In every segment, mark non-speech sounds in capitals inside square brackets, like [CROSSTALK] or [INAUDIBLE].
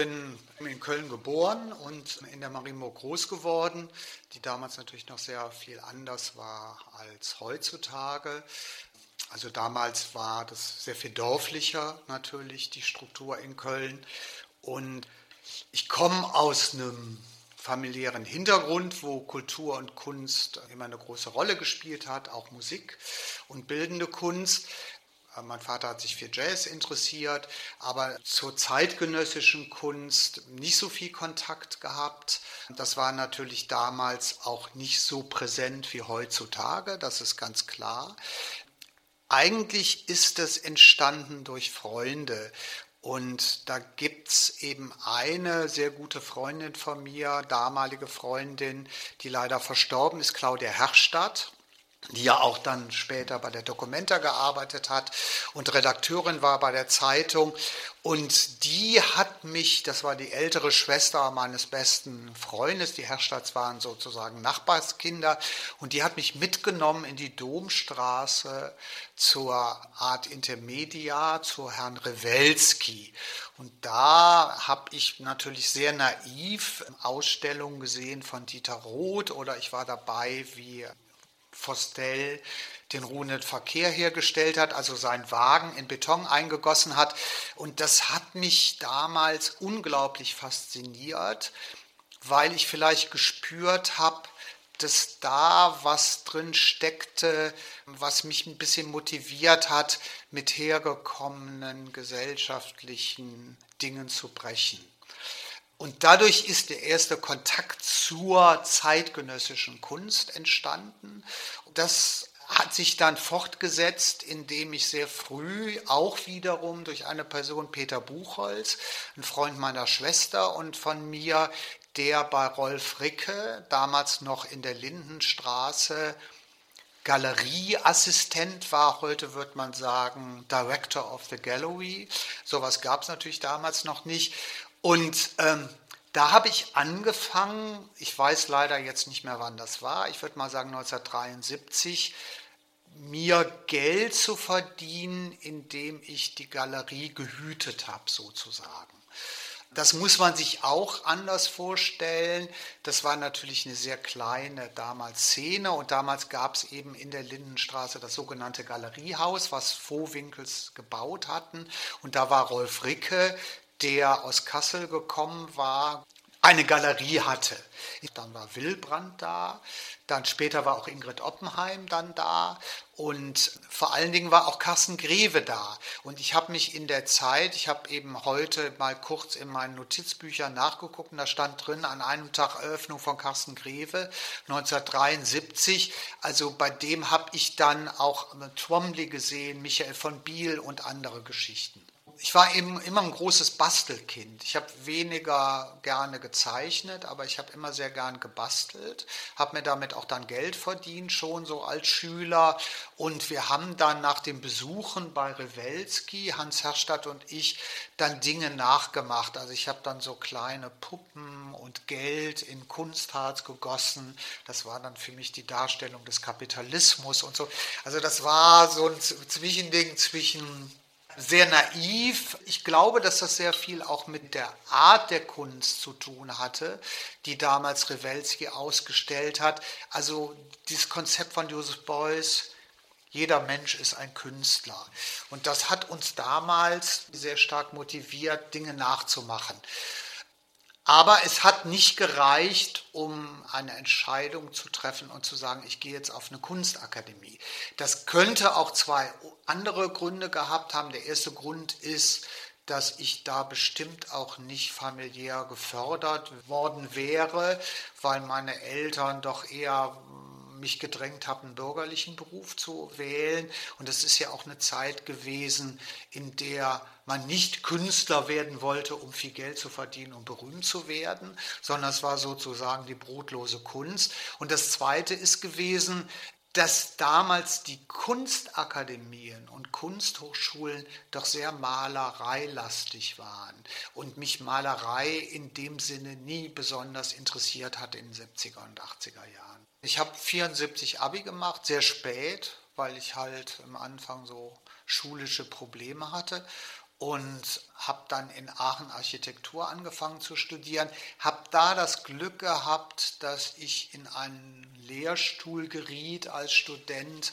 bin in Köln geboren und in der Marienburg groß geworden, die damals natürlich noch sehr viel anders war als heutzutage. Also damals war das sehr viel dörflicher natürlich, die Struktur in Köln. Und ich komme aus einem familiären Hintergrund, wo Kultur und Kunst immer eine große Rolle gespielt hat, auch Musik und bildende Kunst. Äh, mein Vater hat sich für Jazz interessiert, aber zur zeitgenössischen Kunst nicht so viel Kontakt gehabt. Das war natürlich damals auch nicht so präsent wie heutzutage, das ist ganz klar. Eigentlich ist es entstanden durch Freunde. Und da gibt es eben eine sehr gute Freundin von mir, damalige Freundin, die leider verstorben ist, Claudia Herrstadt die ja auch dann später bei der Documenta gearbeitet hat und Redakteurin war bei der Zeitung. Und die hat mich, das war die ältere Schwester meines besten Freundes, die Herrstadts waren sozusagen Nachbarskinder, und die hat mich mitgenommen in die Domstraße zur Art Intermedia, zu Herrn Rewelski. Und da habe ich natürlich sehr naiv Ausstellungen gesehen von Dieter Roth oder ich war dabei, wie Vostell den ruhenden Verkehr hergestellt hat, also seinen Wagen in Beton eingegossen hat. Und das hat mich damals unglaublich fasziniert, weil ich vielleicht gespürt habe, dass da was drin steckte, was mich ein bisschen motiviert hat, mit hergekommenen gesellschaftlichen Dingen zu brechen. Und dadurch ist der erste Kontakt zur zeitgenössischen Kunst entstanden. Das hat sich dann fortgesetzt, indem ich sehr früh auch wiederum durch eine Person, Peter Buchholz, ein Freund meiner Schwester und von mir, der bei Rolf Ricke, damals noch in der Lindenstraße, Galerieassistent war, heute wird man sagen Director of the Gallery. Sowas gab es natürlich damals noch nicht. Und ähm, da habe ich angefangen, ich weiß leider jetzt nicht mehr, wann das war, ich würde mal sagen 1973, mir Geld zu verdienen, indem ich die Galerie gehütet habe, sozusagen. Das muss man sich auch anders vorstellen. Das war natürlich eine sehr kleine damals Szene und damals gab es eben in der Lindenstraße das sogenannte Galeriehaus, was Vohwinkels gebaut hatten. Und da war Rolf Ricke, der aus Kassel gekommen war, eine Galerie hatte. Dann war Wilbrand da, dann später war auch Ingrid Oppenheim dann da und vor allen Dingen war auch Carsten Greve da. Und ich habe mich in der Zeit, ich habe eben heute mal kurz in meinen Notizbüchern nachgeguckt, und da stand drin an einem Tag Eröffnung von Carsten Greve 1973. Also bei dem habe ich dann auch Twomley gesehen, Michael von Biel und andere Geschichten ich war eben immer ein großes Bastelkind. Ich habe weniger gerne gezeichnet, aber ich habe immer sehr gern gebastelt, habe mir damit auch dann Geld verdient, schon so als Schüler. Und wir haben dann nach dem Besuchen bei Rewelski, Hans Herstadt und ich, dann Dinge nachgemacht. Also ich habe dann so kleine Puppen und Geld in Kunstharz gegossen. Das war dann für mich die Darstellung des Kapitalismus und so. Also das war so ein Zwischending zwischen sehr naiv. Ich glaube, dass das sehr viel auch mit der Art der Kunst zu tun hatte, die damals Rewelski ausgestellt hat. Also dieses Konzept von Joseph Beuys, jeder Mensch ist ein Künstler. Und das hat uns damals sehr stark motiviert, Dinge nachzumachen. Aber es hat nicht gereicht, um eine Entscheidung zu treffen und zu sagen, ich gehe jetzt auf eine Kunstakademie. Das könnte auch zwei andere Gründe gehabt haben. Der erste Grund ist, dass ich da bestimmt auch nicht familiär gefördert worden wäre, weil meine Eltern doch eher mich gedrängt habe, einen bürgerlichen Beruf zu wählen. Und es ist ja auch eine Zeit gewesen, in der man nicht Künstler werden wollte, um viel Geld zu verdienen, um berühmt zu werden, sondern es war sozusagen die brotlose Kunst. Und das Zweite ist gewesen, dass damals die Kunstakademien und Kunsthochschulen doch sehr malereilastig waren und mich Malerei in dem Sinne nie besonders interessiert hat in den 70er und 80er Jahren. Ich habe 74 Abi gemacht, sehr spät, weil ich halt am Anfang so schulische Probleme hatte und habe dann in Aachen Architektur angefangen zu studieren, habe da das Glück gehabt, dass ich in einen Lehrstuhl geriet als Student,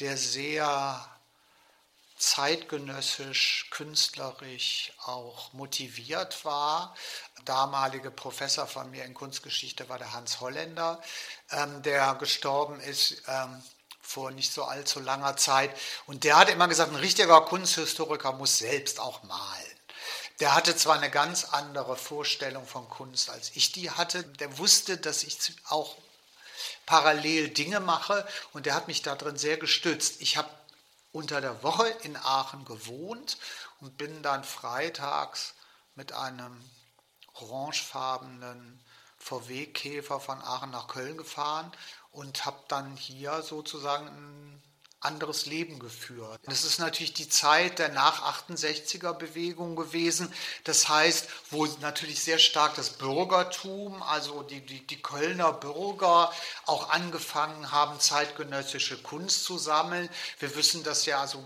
der sehr zeitgenössisch, künstlerisch auch motiviert war. Damalige Professor von mir in Kunstgeschichte war der Hans Holländer, ähm, der gestorben ist ähm, vor nicht so allzu langer Zeit. Und der hat immer gesagt, ein richtiger Kunsthistoriker muss selbst auch malen. Der hatte zwar eine ganz andere Vorstellung von Kunst, als ich die hatte. Der wusste, dass ich auch parallel Dinge mache und der hat mich darin sehr gestützt. Ich habe unter der Woche in Aachen gewohnt und bin dann freitags mit einem orangefarbenen VW-Käfer von Aachen nach Köln gefahren und habe dann hier sozusagen anderes Leben geführt. Das ist natürlich die Zeit der Nach-68er-Bewegung gewesen. Das heißt, wo natürlich sehr stark das Bürgertum, also die, die, die Kölner Bürger auch angefangen haben, zeitgenössische Kunst zu sammeln. Wir wissen das ja, also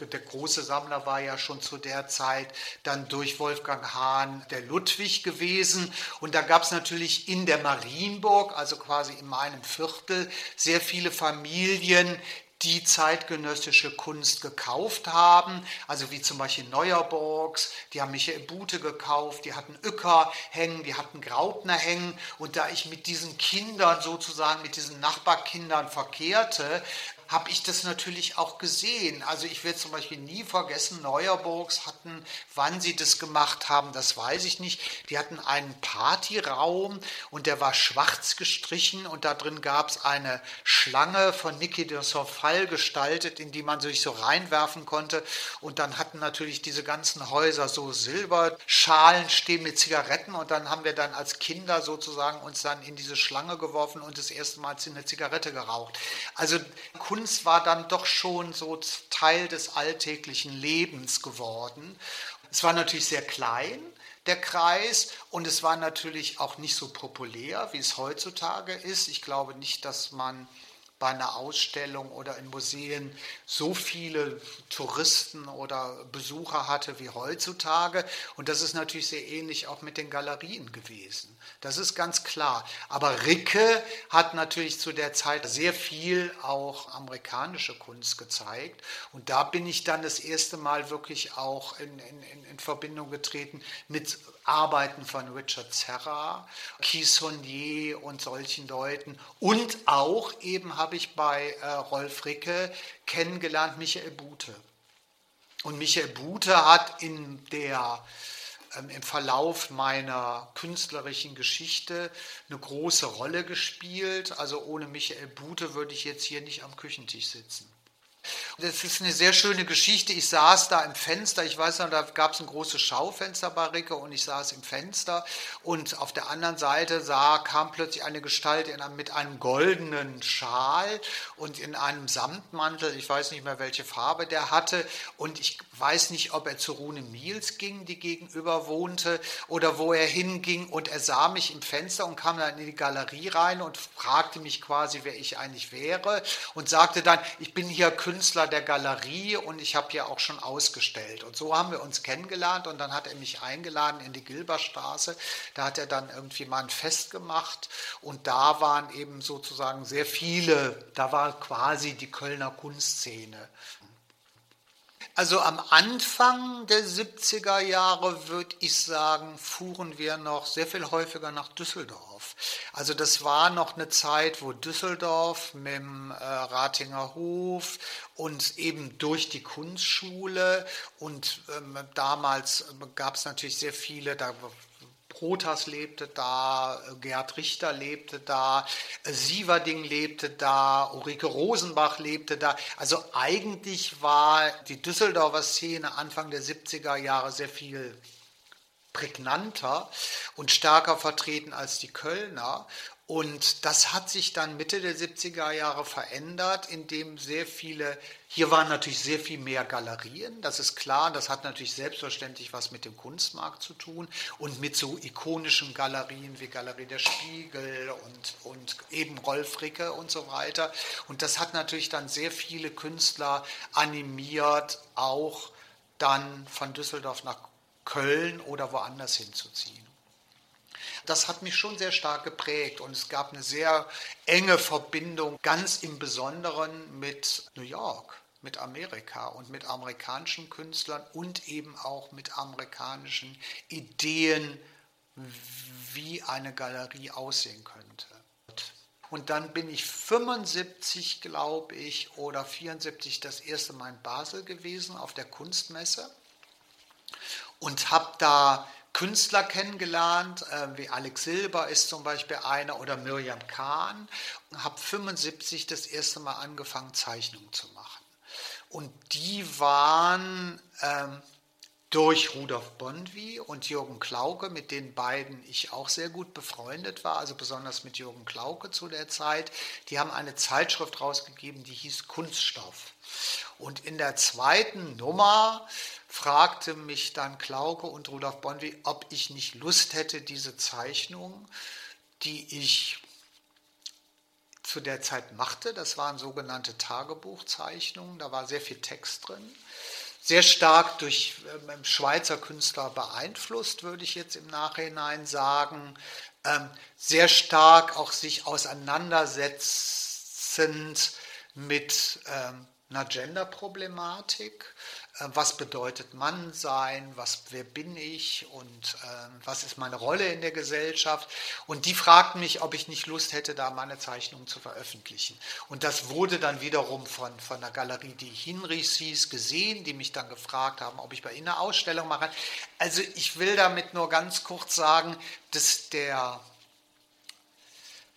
der große Sammler war ja schon zu der Zeit dann durch Wolfgang Hahn der Ludwig gewesen. Und da gab es natürlich in der Marienburg, also quasi in meinem Viertel, sehr viele Familien, die zeitgenössische Kunst gekauft haben, also wie zum Beispiel Neuerborgs, die haben Michael Bute gekauft, die hatten Uecker hängen, die hatten Graupner hängen. Und da ich mit diesen Kindern sozusagen, mit diesen Nachbarkindern verkehrte, habe ich das natürlich auch gesehen. Also ich werde zum Beispiel nie vergessen, Neuerburgs hatten, wann sie das gemacht haben, das weiß ich nicht. Die hatten einen Partyraum und der war schwarz gestrichen und da drin gab es eine Schlange von Niki de Sorfall gestaltet, in die man sich so reinwerfen konnte. Und dann hatten natürlich diese ganzen Häuser so Silberschalen stehen mit Zigaretten und dann haben wir dann als Kinder sozusagen uns dann in diese Schlange geworfen und das erste Mal eine Zigarette geraucht. Also Kunst war dann doch schon so Teil des alltäglichen Lebens geworden. Es war natürlich sehr klein, der Kreis, und es war natürlich auch nicht so populär, wie es heutzutage ist. Ich glaube nicht, dass man bei einer Ausstellung oder in Museen so viele Touristen oder Besucher hatte wie heutzutage. Und das ist natürlich sehr ähnlich auch mit den Galerien gewesen. Das ist ganz klar. Aber Ricke hat natürlich zu der Zeit sehr viel auch amerikanische Kunst gezeigt. Und da bin ich dann das erste Mal wirklich auch in, in, in Verbindung getreten mit Arbeiten von Richard Serra, Keith Saunier und solchen Leuten. Und auch eben habe ich bei äh, Rolf Ricke kennengelernt Michael Bute. Und Michael Bute hat in der im Verlauf meiner künstlerischen Geschichte eine große Rolle gespielt. Also ohne Michael Bute würde ich jetzt hier nicht am Küchentisch sitzen. Das ist eine sehr schöne Geschichte. Ich saß da im Fenster, ich weiß noch, da gab es ein großes Schaufenster bei Ricke und ich saß im Fenster. Und auf der anderen Seite sah, kam plötzlich eine Gestalt in, mit einem goldenen Schal und in einem Samtmantel, ich weiß nicht mehr, welche Farbe der hatte. Und ich weiß nicht, ob er zu Rune Miels ging, die gegenüber wohnte, oder wo er hinging. Und er sah mich im Fenster und kam dann in die Galerie rein und fragte mich quasi, wer ich eigentlich wäre. Und sagte dann, ich bin hier Künstler der Galerie und ich habe hier auch schon ausgestellt. Und so haben wir uns kennengelernt und dann hat er mich eingeladen in die Gilberstraße. Da hat er dann irgendwie mal ein Fest gemacht und da waren eben sozusagen sehr viele, da war quasi die Kölner Kunstszene. Also am Anfang der 70er Jahre würde ich sagen, fuhren wir noch sehr viel häufiger nach Düsseldorf. Also das war noch eine Zeit, wo Düsseldorf mit dem äh, Ratinger Hof und eben durch die Kunstschule und ähm, damals gab es natürlich sehr viele, da Protas lebte da, Gerd Richter lebte da, Sieverding lebte da, Ulrike Rosenbach lebte da. Also eigentlich war die Düsseldorfer Szene Anfang der 70er Jahre sehr viel prägnanter und stärker vertreten als die Kölner. Und das hat sich dann Mitte der 70er Jahre verändert, indem sehr viele, hier waren natürlich sehr viel mehr Galerien, das ist klar, das hat natürlich selbstverständlich was mit dem Kunstmarkt zu tun und mit so ikonischen Galerien wie Galerie der Spiegel und, und eben Rolf Ricke und so weiter. Und das hat natürlich dann sehr viele Künstler animiert, auch dann von Düsseldorf nach Köln oder woanders hinzuziehen. Das hat mich schon sehr stark geprägt und es gab eine sehr enge Verbindung, ganz im Besonderen mit New York, mit Amerika und mit amerikanischen Künstlern und eben auch mit amerikanischen Ideen, wie eine Galerie aussehen könnte. Und dann bin ich 75, glaube ich, oder 74 das erste Mal in Basel gewesen auf der Kunstmesse und habe da Künstler kennengelernt, äh, wie Alex Silber ist zum Beispiel einer oder Miriam Kahn und habe 75 das erste Mal angefangen, Zeichnungen zu machen. Und die waren ähm, durch Rudolf Bondwi und Jürgen Klauke, mit den beiden ich auch sehr gut befreundet war, also besonders mit Jürgen Klauke zu der Zeit. Die haben eine Zeitschrift rausgegeben, die hieß Kunststoff. Und in der zweiten Nummer fragte mich dann Klauke und Rudolf Bondwi, ob ich nicht Lust hätte, diese Zeichnung, die ich zu der Zeit machte, das waren sogenannte Tagebuchzeichnungen, da war sehr viel Text drin, sehr stark durch ähm, Schweizer Künstler beeinflusst, würde ich jetzt im Nachhinein sagen, ähm, sehr stark auch sich auseinandersetzend mit ähm, einer Gender-Problematik, was bedeutet Mann sein, was, wer bin ich und äh, was ist meine Rolle in der Gesellschaft. Und die fragten mich, ob ich nicht Lust hätte, da meine Zeichnungen zu veröffentlichen. Und das wurde dann wiederum von, von der Galerie, die Hinrichs hieß, gesehen, die mich dann gefragt haben, ob ich bei ihnen eine Ausstellung mache. Also ich will damit nur ganz kurz sagen, dass der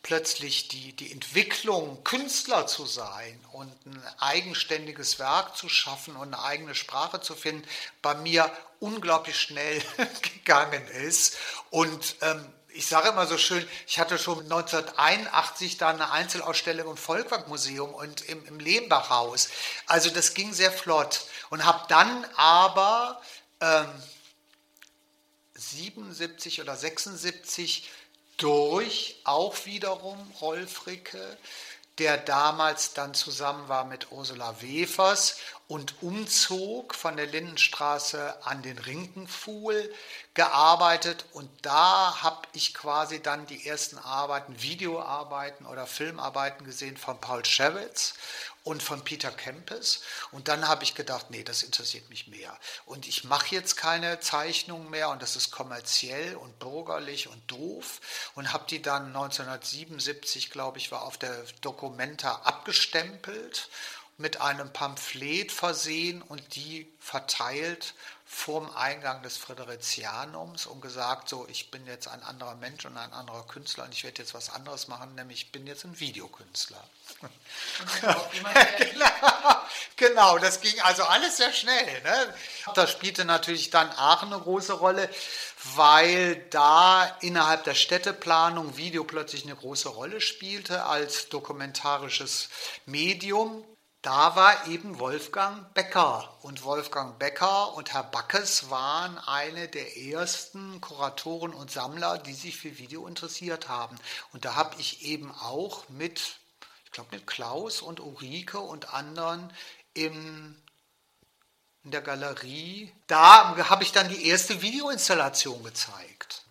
plötzlich die, die Entwicklung, Künstler zu sein und ein eigenständiges Werk zu schaffen und eine eigene Sprache zu finden, bei mir unglaublich schnell [LAUGHS] gegangen ist. Und ähm, ich sage immer so schön, ich hatte schon 1981 da eine Einzelausstellung im Volkwang-Museum und im, im Lehmbachhaus. Also das ging sehr flott. Und habe dann aber ähm, 77 oder 76 durch auch wiederum Rolf Ricke, der damals dann zusammen war mit Ursula Wefers und umzog von der Lindenstraße an den Rinkenfuhl gearbeitet. Und da habe ich quasi dann die ersten Arbeiten, Videoarbeiten oder Filmarbeiten gesehen von Paul Schewitz und von Peter Kempes. Und dann habe ich gedacht, nee, das interessiert mich mehr. Und ich mache jetzt keine Zeichnungen mehr und das ist kommerziell und bürgerlich und doof. Und habe die dann 1977, glaube ich, war auf der Documenta abgestempelt mit einem Pamphlet versehen und die verteilt vorm Eingang des Friderizianums und gesagt, so, ich bin jetzt ein anderer Mensch und ein anderer Künstler und ich werde jetzt was anderes machen, nämlich ich bin jetzt ein Videokünstler. [LAUGHS] genau, genau, das ging also alles sehr schnell. Ne? Das spielte natürlich dann Aachen eine große Rolle, weil da innerhalb der Städteplanung Video plötzlich eine große Rolle spielte als dokumentarisches Medium. Da war eben Wolfgang Becker. Und Wolfgang Becker und Herr Backes waren eine der ersten Kuratoren und Sammler, die sich für Video interessiert haben. Und da habe ich eben auch mit, ich glaube mit Klaus und Ulrike und anderen im, in der Galerie, da habe ich dann die erste Videoinstallation gezeigt.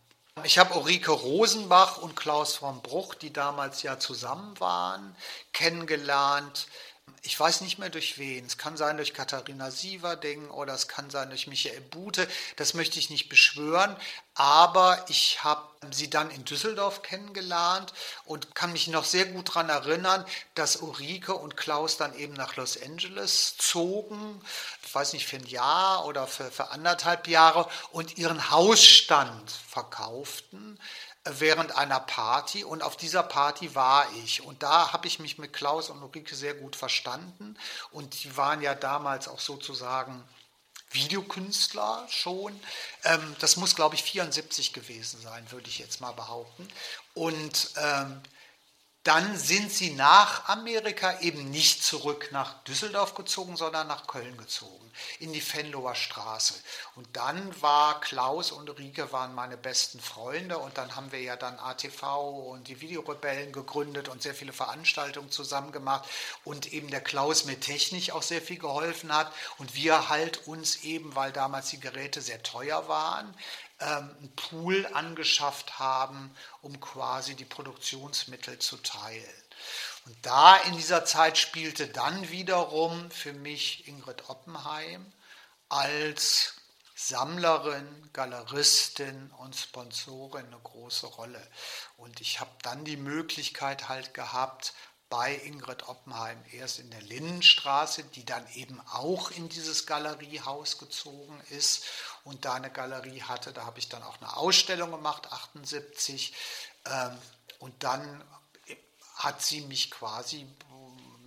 Ich habe Ulrike Rosenbach und Klaus von Bruch, die damals ja zusammen waren, kennengelernt ich weiß nicht mehr durch wen. Es kann sein durch Katharina Sieverding oder es kann sein durch Michael Bute. Das möchte ich nicht beschwören. Aber ich habe sie dann in Düsseldorf kennengelernt und kann mich noch sehr gut daran erinnern, dass Ulrike und Klaus dann eben nach Los Angeles zogen. Ich weiß nicht, für ein Jahr oder für, für anderthalb Jahre und ihren Hausstand verkauften während einer Party und auf dieser Party war ich und da habe ich mich mit Klaus und Ulrike sehr gut verstanden und die waren ja damals auch sozusagen Videokünstler schon. Ähm, das muss, glaube ich, 74 gewesen sein, würde ich jetzt mal behaupten. Und ähm, dann sind sie nach Amerika eben nicht zurück nach Düsseldorf gezogen, sondern nach Köln gezogen, in die Venloer Straße. Und dann war Klaus und Rike waren meine besten Freunde und dann haben wir ja dann ATV und die Videorebellen gegründet und sehr viele Veranstaltungen zusammen gemacht und eben der Klaus mit Technik auch sehr viel geholfen hat und wir halt uns eben, weil damals die Geräte sehr teuer waren, ähm, einen Pool angeschafft haben, um quasi die Produktionsmittel zu teilen. Und da in dieser Zeit spielte dann wiederum für mich Ingrid Oppenheim als Sammlerin, Galeristin und Sponsorin eine große Rolle. Und ich habe dann die Möglichkeit halt gehabt, bei Ingrid Oppenheim erst in der Linnenstraße, die dann eben auch in dieses Galeriehaus gezogen ist und da eine Galerie hatte. Da habe ich dann auch eine Ausstellung gemacht, 78. Ähm, und dann hat sie mich quasi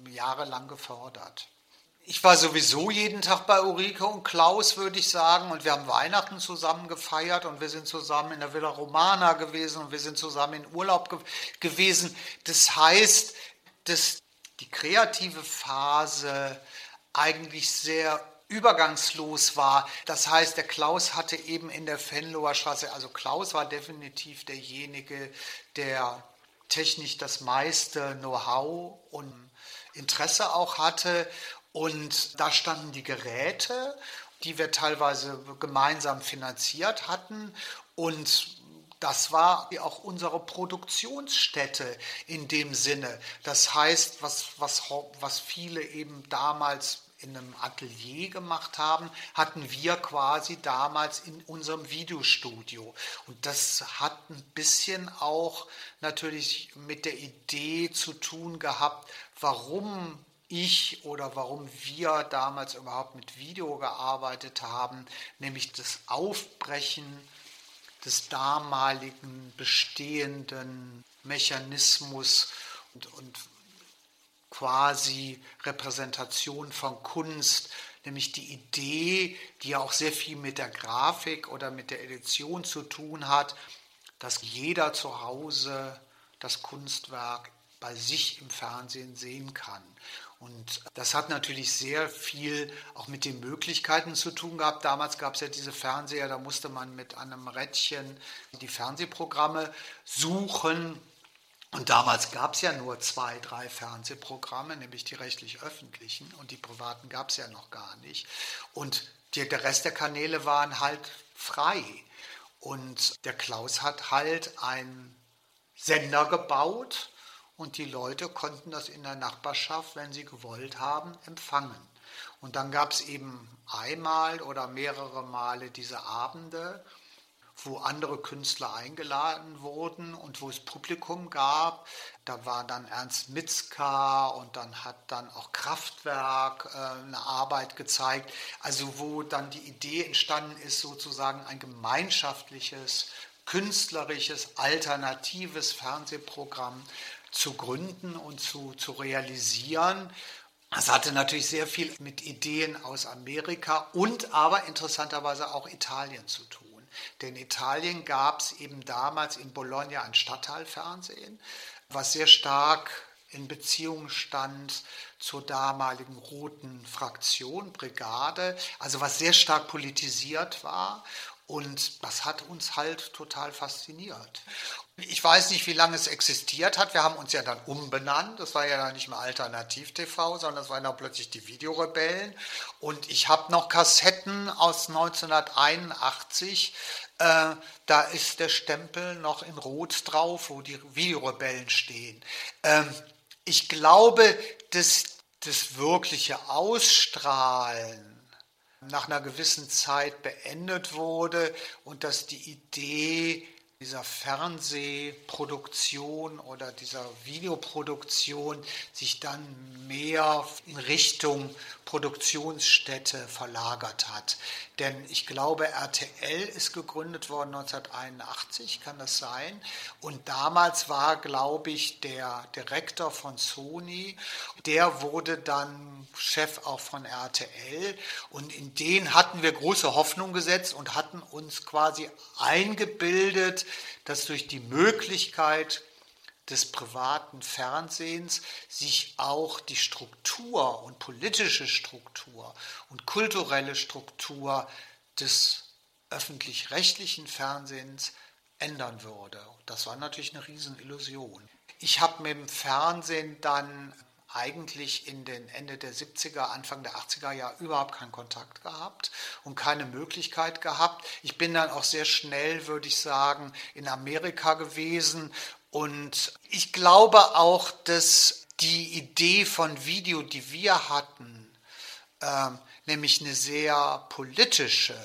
jahrelang gefördert. Ich war sowieso jeden Tag bei Ulrike und Klaus, würde ich sagen. Und wir haben Weihnachten zusammen gefeiert und wir sind zusammen in der Villa Romana gewesen und wir sind zusammen in Urlaub ge gewesen. Das heißt, dass die kreative Phase eigentlich sehr übergangslos war. Das heißt, der Klaus hatte eben in der Venloer Straße, also Klaus war definitiv derjenige, der technisch das meiste Know-how und Interesse auch hatte. Und da standen die Geräte, die wir teilweise gemeinsam finanziert hatten. Und das war auch unsere Produktionsstätte in dem Sinne. Das heißt, was, was, was viele eben damals in einem Atelier gemacht haben, hatten wir quasi damals in unserem Videostudio. Und das hat ein bisschen auch natürlich mit der Idee zu tun gehabt, warum ich oder warum wir damals überhaupt mit Video gearbeitet haben, nämlich das Aufbrechen des damaligen bestehenden Mechanismus und, und quasi Repräsentation von Kunst, nämlich die Idee, die ja auch sehr viel mit der Grafik oder mit der Edition zu tun hat, dass jeder zu Hause das Kunstwerk bei sich im Fernsehen sehen kann. Und das hat natürlich sehr viel auch mit den Möglichkeiten zu tun gehabt. Damals gab es ja diese Fernseher, da musste man mit einem Rädchen die Fernsehprogramme suchen. Und damals gab es ja nur zwei, drei Fernsehprogramme, nämlich die rechtlich-öffentlichen und die privaten gab es ja noch gar nicht. Und die, der Rest der Kanäle waren halt frei. Und der Klaus hat halt einen Sender gebaut, und die Leute konnten das in der Nachbarschaft, wenn sie gewollt haben, empfangen. Und dann gab es eben einmal oder mehrere Male diese Abende, wo andere Künstler eingeladen wurden und wo es Publikum gab. Da war dann Ernst Mitzka und dann hat dann auch Kraftwerk äh, eine Arbeit gezeigt. Also wo dann die Idee entstanden ist, sozusagen ein gemeinschaftliches, künstlerisches, alternatives Fernsehprogramm zu gründen und zu, zu realisieren. Das hatte natürlich sehr viel mit Ideen aus Amerika und aber interessanterweise auch Italien zu tun. Denn in Italien gab es eben damals in Bologna ein Stadtteilfernsehen, was sehr stark in Beziehung stand zur damaligen roten Fraktion, Brigade, also was sehr stark politisiert war. Und das hat uns halt total fasziniert. Ich weiß nicht, wie lange es existiert hat. Wir haben uns ja dann umbenannt. Das war ja dann nicht mehr Alternativ-TV, sondern das waren dann plötzlich die Videorebellen. Und ich habe noch Kassetten aus 1981. Äh, da ist der Stempel noch in Rot drauf, wo die Videorebellen stehen. Ähm, ich glaube, dass das wirkliche Ausstrahlen nach einer gewissen Zeit beendet wurde und dass die Idee dieser Fernsehproduktion oder dieser Videoproduktion sich dann mehr in Richtung Produktionsstätte verlagert hat. Denn ich glaube, RTL ist gegründet worden 1981, kann das sein? Und damals war, glaube ich, der Direktor von Sony, der wurde dann Chef auch von RTL. Und in den hatten wir große Hoffnung gesetzt und hatten uns quasi eingebildet, dass durch die Möglichkeit des privaten Fernsehens sich auch die Struktur und politische Struktur und kulturelle Struktur des öffentlich-rechtlichen Fernsehens ändern würde. Das war natürlich eine Riesenillusion. Ich habe mit dem Fernsehen dann eigentlich in den Ende der 70er, Anfang der 80er Jahre überhaupt keinen Kontakt gehabt und keine Möglichkeit gehabt. Ich bin dann auch sehr schnell, würde ich sagen, in Amerika gewesen und ich glaube auch, dass die Idee von Video, die wir hatten, äh, nämlich eine sehr politische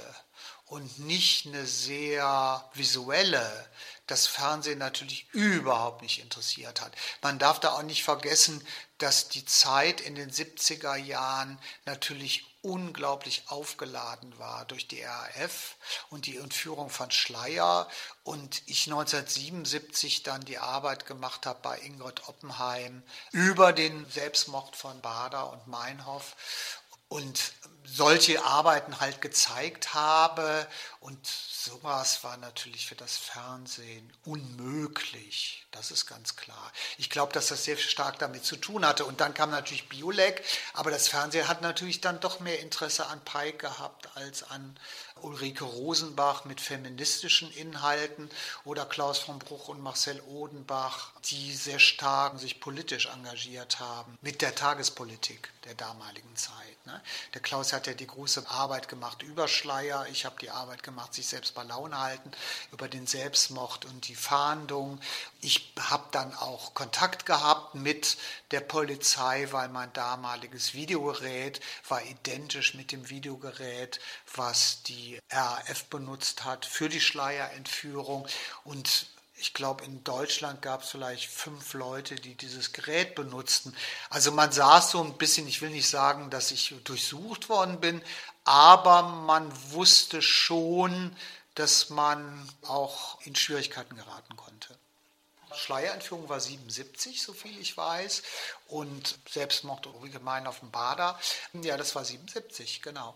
und nicht eine sehr visuelle, das Fernsehen natürlich überhaupt nicht interessiert hat. Man darf da auch nicht vergessen, dass die Zeit in den 70er Jahren natürlich unglaublich aufgeladen war durch die RAF und die Entführung von Schleier und ich 1977 dann die Arbeit gemacht habe bei Ingrid Oppenheim über den Selbstmord von Bader und Meinhof. Und solche Arbeiten halt gezeigt habe. Und sowas war natürlich für das Fernsehen unmöglich. Das ist ganz klar. Ich glaube, dass das sehr stark damit zu tun hatte. Und dann kam natürlich Biolek, aber das Fernsehen hat natürlich dann doch mehr Interesse an Pike gehabt als an Ulrike Rosenbach mit feministischen Inhalten oder Klaus von Bruch und Marcel Odenbach, die sehr stark sich politisch engagiert haben mit der Tagespolitik der damaligen Zeit. Ne? Der Klaus hat ja die große Arbeit gemacht über Schleier, ich habe die Arbeit gemacht, sich selbst bei Laune halten, über den Selbstmord und die Fahndung. Ich habe dann auch Kontakt gehabt mit der Polizei, weil mein damaliges Videogerät war identisch mit dem Videogerät, was die RAF benutzt hat für die Schleierentführung. Und ich glaube, in Deutschland gab es vielleicht fünf Leute, die dieses Gerät benutzten. Also man saß so ein bisschen, ich will nicht sagen, dass ich durchsucht worden bin, aber man wusste schon, dass man auch in Schwierigkeiten geraten konnte. Schleierentführung war 77, so viel ich weiß, und Selbstmord gemein auf dem Bader, ja, das war 77, genau.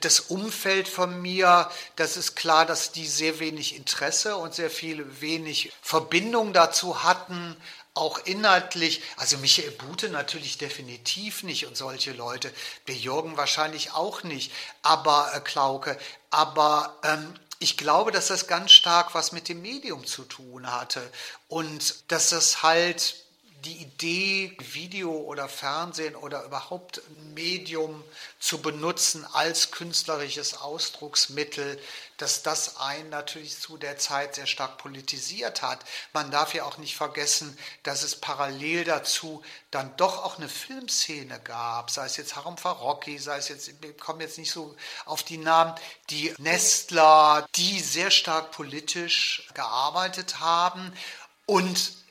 Das Umfeld von mir, das ist klar, dass die sehr wenig Interesse und sehr viel wenig Verbindung dazu hatten, auch inhaltlich, also Michael Bute natürlich definitiv nicht und solche Leute, Björgen wahrscheinlich auch nicht, aber äh, Klauke, aber ähm, ich glaube, dass das ganz stark was mit dem Medium zu tun hatte und dass das halt die Idee, Video oder Fernsehen oder überhaupt Medium zu benutzen als künstlerisches Ausdrucksmittel, dass das einen natürlich zu der Zeit sehr stark politisiert hat. Man darf ja auch nicht vergessen, dass es parallel dazu dann doch auch eine Filmszene gab, sei es jetzt Harum Farocki, sei es jetzt, wir kommen jetzt nicht so auf die Namen, die Nestler, die sehr stark politisch gearbeitet haben und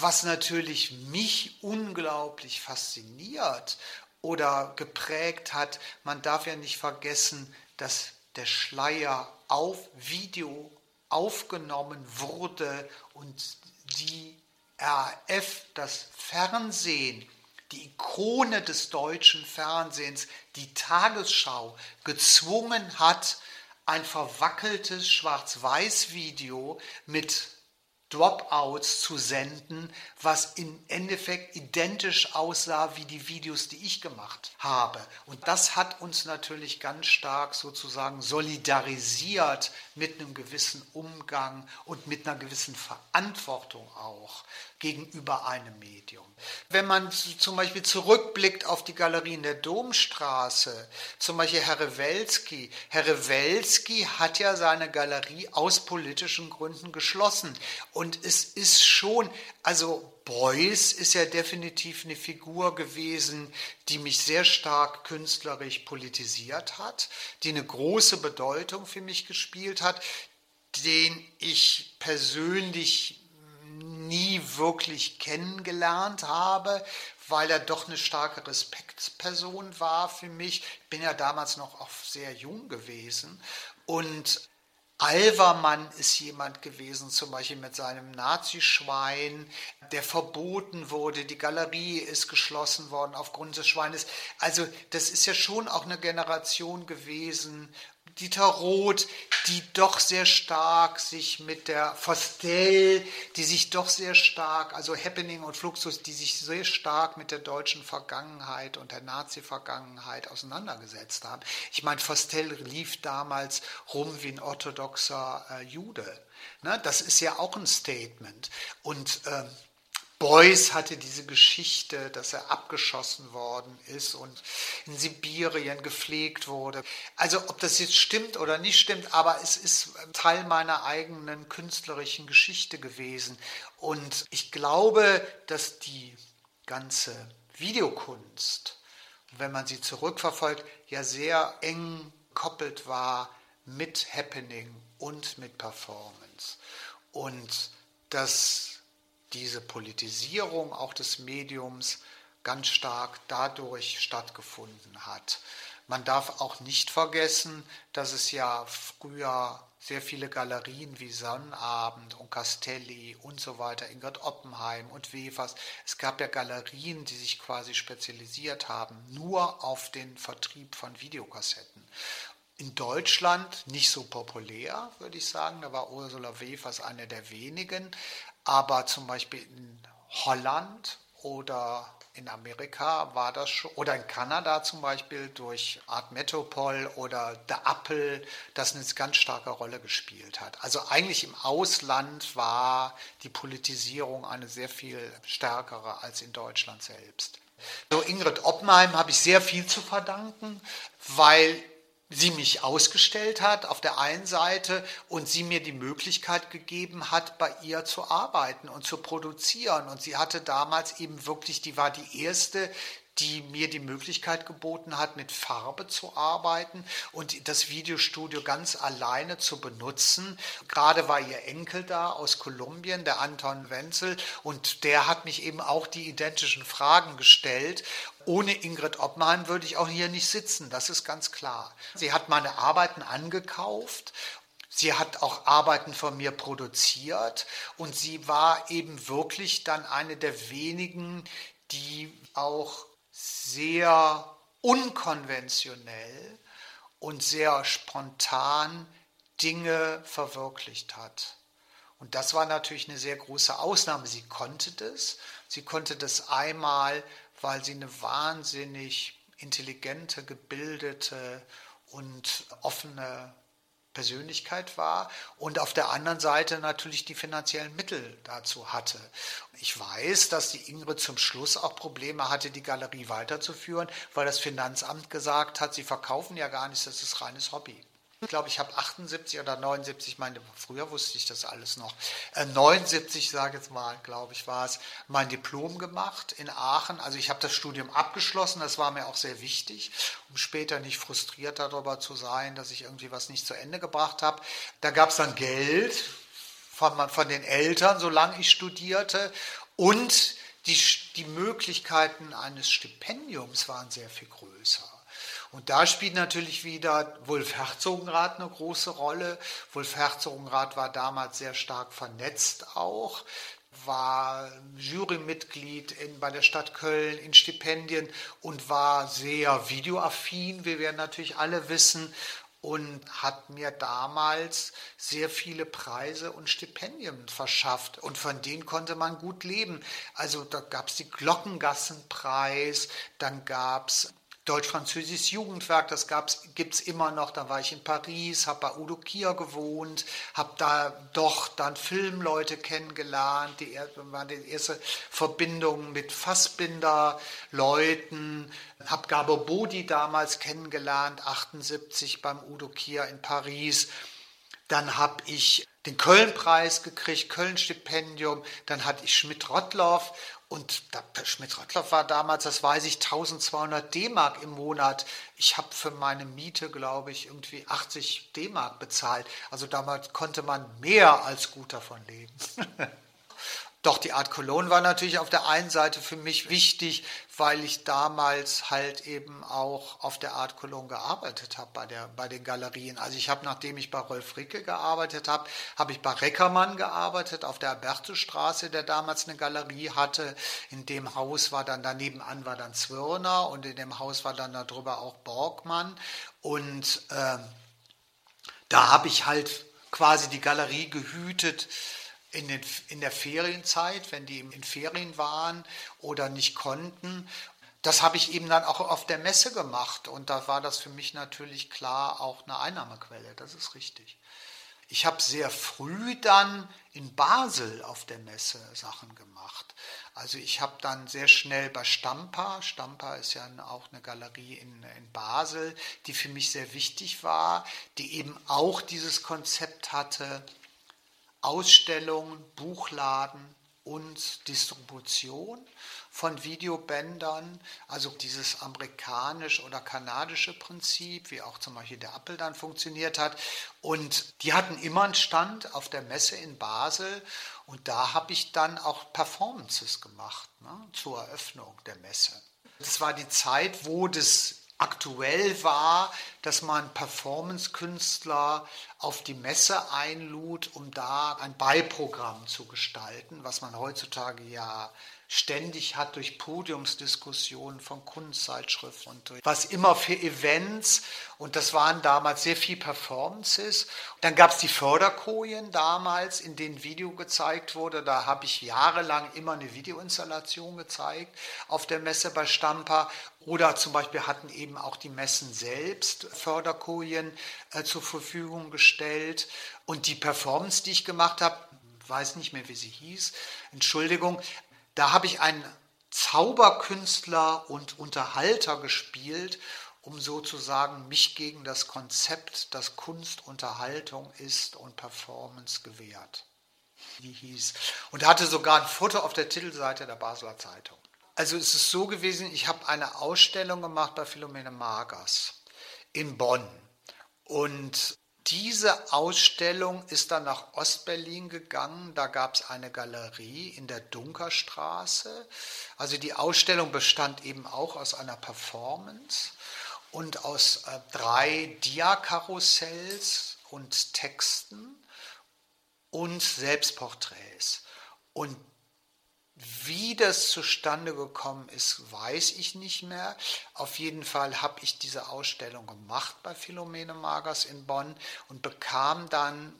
was natürlich mich unglaublich fasziniert oder geprägt hat, man darf ja nicht vergessen, dass der Schleier auf Video aufgenommen wurde und die RAF, das Fernsehen, die Ikone des deutschen Fernsehens, die Tagesschau, gezwungen hat, ein verwackeltes Schwarz-Weiß-Video mit Dropouts zu senden, was im Endeffekt identisch aussah wie die Videos, die ich gemacht habe. Und das hat uns natürlich ganz stark sozusagen solidarisiert mit einem gewissen Umgang und mit einer gewissen Verantwortung auch gegenüber einem Medium. Wenn man zum Beispiel zurückblickt auf die Galerien der Domstraße, zum Beispiel Herr Rewelski. Herr Rewelski hat ja seine Galerie aus politischen Gründen geschlossen. Und es ist schon, also Beuys ist ja definitiv eine Figur gewesen, die mich sehr stark künstlerisch politisiert hat, die eine große Bedeutung für mich gespielt hat, den ich persönlich nie wirklich kennengelernt habe, weil er doch eine starke Respektsperson war für mich. Ich bin ja damals noch auch sehr jung gewesen und Alvermann ist jemand gewesen, zum Beispiel mit seinem Nazischwein, der verboten wurde. Die Galerie ist geschlossen worden aufgrund des Schweines. Also das ist ja schon auch eine Generation gewesen, Dieter Roth, die doch sehr stark sich mit der Fostel, die sich doch sehr stark, also Happening und Fluxus, die sich sehr stark mit der deutschen Vergangenheit und der Nazi-Vergangenheit auseinandergesetzt haben. Ich meine, Fostel lief damals rum wie ein orthodoxer äh, Jude. Ne? Das ist ja auch ein Statement. Und äh, Beuys hatte diese Geschichte, dass er abgeschossen worden ist und in Sibirien gepflegt wurde. Also ob das jetzt stimmt oder nicht stimmt, aber es ist Teil meiner eigenen künstlerischen Geschichte gewesen. Und ich glaube, dass die ganze Videokunst, wenn man sie zurückverfolgt, ja sehr eng gekoppelt war mit Happening und mit Performance. Und dass diese Politisierung auch des Mediums ganz stark dadurch stattgefunden hat. Man darf auch nicht vergessen, dass es ja früher sehr viele Galerien wie Sonnabend und Castelli und so weiter, Ingrid Oppenheim und Wefers. Es gab ja Galerien, die sich quasi spezialisiert haben, nur auf den Vertrieb von Videokassetten. In Deutschland nicht so populär, würde ich sagen. Da war Ursula Wefers eine der wenigen. Aber zum Beispiel in Holland oder in Amerika war das schon, oder in Kanada zum Beispiel durch Art Metropol oder The Apple, das eine ganz starke Rolle gespielt hat. Also eigentlich im Ausland war die Politisierung eine sehr viel stärkere als in Deutschland selbst. So Ingrid Oppenheim habe ich sehr viel zu verdanken, weil sie mich ausgestellt hat auf der einen Seite und sie mir die Möglichkeit gegeben hat, bei ihr zu arbeiten und zu produzieren. Und sie hatte damals eben wirklich, die war die erste, die mir die Möglichkeit geboten hat, mit Farbe zu arbeiten und das Videostudio ganz alleine zu benutzen. Gerade war ihr Enkel da aus Kolumbien, der Anton Wenzel, und der hat mich eben auch die identischen Fragen gestellt. Ohne Ingrid Oppmann würde ich auch hier nicht sitzen, das ist ganz klar. Sie hat meine Arbeiten angekauft Sie hat auch Arbeiten von mir produziert und sie war eben wirklich dann eine der wenigen, die auch sehr unkonventionell und sehr spontan Dinge verwirklicht hat. Und das war natürlich eine sehr große Ausnahme. Sie konnte das. Sie konnte das einmal, weil sie eine wahnsinnig intelligente, gebildete und offene Persönlichkeit war und auf der anderen Seite natürlich die finanziellen Mittel dazu hatte. Ich weiß, dass die Ingrid zum Schluss auch Probleme hatte, die Galerie weiterzuführen, weil das Finanzamt gesagt hat, sie verkaufen ja gar nichts, das ist reines Hobby. Ich glaube, ich habe 78 oder 79, meine, früher wusste ich das alles noch, äh, 79, sage jetzt mal, glaube ich, war es, mein Diplom gemacht in Aachen. Also ich habe das Studium abgeschlossen, das war mir auch sehr wichtig, um später nicht frustriert darüber zu sein, dass ich irgendwie was nicht zu Ende gebracht habe. Da gab es dann Geld von, von den Eltern, solange ich studierte und die, die Möglichkeiten eines Stipendiums waren sehr viel größer. Und da spielt natürlich wieder Wolf Herzogenrath eine große Rolle. Wolf Herzogenrath war damals sehr stark vernetzt auch, war Jurymitglied in, bei der Stadt Köln in Stipendien und war sehr videoaffin, wie wir natürlich alle wissen, und hat mir damals sehr viele Preise und Stipendien verschafft und von denen konnte man gut leben. Also da gab es die Glockengassenpreis, dann gab es Deutsch-Französisches Jugendwerk, das gibt es immer noch. Da war ich in Paris, habe bei Udo Kier gewohnt, habe da doch dann Filmleute kennengelernt. Die war die erste Verbindung mit Fassbinder-Leuten. Habe Gabor Bodi damals kennengelernt, 78 beim Udo Kier in Paris. Dann habe ich den Köln-Preis gekriegt, Köln-Stipendium. Dann hatte ich Schmidt-Rottloff und Schmidt-Rottloff war damals, das weiß ich, 1200 D-Mark im Monat. Ich habe für meine Miete, glaube ich, irgendwie 80 D-Mark bezahlt. Also damals konnte man mehr als gut davon leben. [LAUGHS] Doch die Art Cologne war natürlich auf der einen Seite für mich wichtig, weil ich damals halt eben auch auf der Art Cologne gearbeitet habe bei, bei den Galerien. Also ich habe, nachdem ich bei Rolf Ricke gearbeitet habe, habe ich bei Reckermann gearbeitet auf der Albertestraße, der damals eine Galerie hatte. In dem Haus war dann daneben an war dann Zwirner und in dem Haus war dann darüber auch Borgmann und äh, Da habe ich halt quasi die Galerie gehütet in, den, in der Ferienzeit, wenn die in Ferien waren oder nicht konnten. Das habe ich eben dann auch auf der Messe gemacht und da war das für mich natürlich klar auch eine Einnahmequelle, das ist richtig. Ich habe sehr früh dann in Basel auf der Messe Sachen gemacht. Also ich habe dann sehr schnell bei Stampa, Stampa ist ja auch eine Galerie in, in Basel, die für mich sehr wichtig war, die eben auch dieses Konzept hatte, Ausstellung, Buchladen und Distribution von Videobändern, also dieses amerikanische oder kanadische Prinzip, wie auch zum Beispiel der Apple dann funktioniert hat. Und die hatten immer einen Stand auf der Messe in Basel und da habe ich dann auch Performances gemacht ne, zur Eröffnung der Messe. Das war die Zeit, wo das aktuell war, dass man Performance-Künstler auf die Messe einlud, um da ein Beiprogramm zu gestalten, was man heutzutage ja ständig hat durch Podiumsdiskussionen von Kunstzeitschriften und durch was immer für Events. Und das waren damals sehr viel Performances. Dann gab es die Förderkojen damals, in denen Video gezeigt wurde. Da habe ich jahrelang immer eine Videoinstallation gezeigt auf der Messe bei Stampa. Oder zum Beispiel hatten eben auch die Messen selbst Förderkojen äh, zur Verfügung gestellt. Und die Performance, die ich gemacht habe, weiß nicht mehr, wie sie hieß, Entschuldigung, da habe ich einen Zauberkünstler und Unterhalter gespielt, um sozusagen mich gegen das Konzept, dass Kunst Unterhaltung ist und Performance gewährt. Wie hieß. Und hatte sogar ein Foto auf der Titelseite der Basler Zeitung. Also es ist so gewesen, ich habe eine Ausstellung gemacht bei Philomene Magers in Bonn. Und diese Ausstellung ist dann nach Ostberlin gegangen. Da gab es eine Galerie in der Dunkerstraße. Also die Ausstellung bestand eben auch aus einer Performance und aus äh, drei Diakarussells und Texten und Selbstporträts. Und wie das zustande gekommen ist, weiß ich nicht mehr. Auf jeden Fall habe ich diese Ausstellung gemacht bei Philomene Magers in Bonn und bekam dann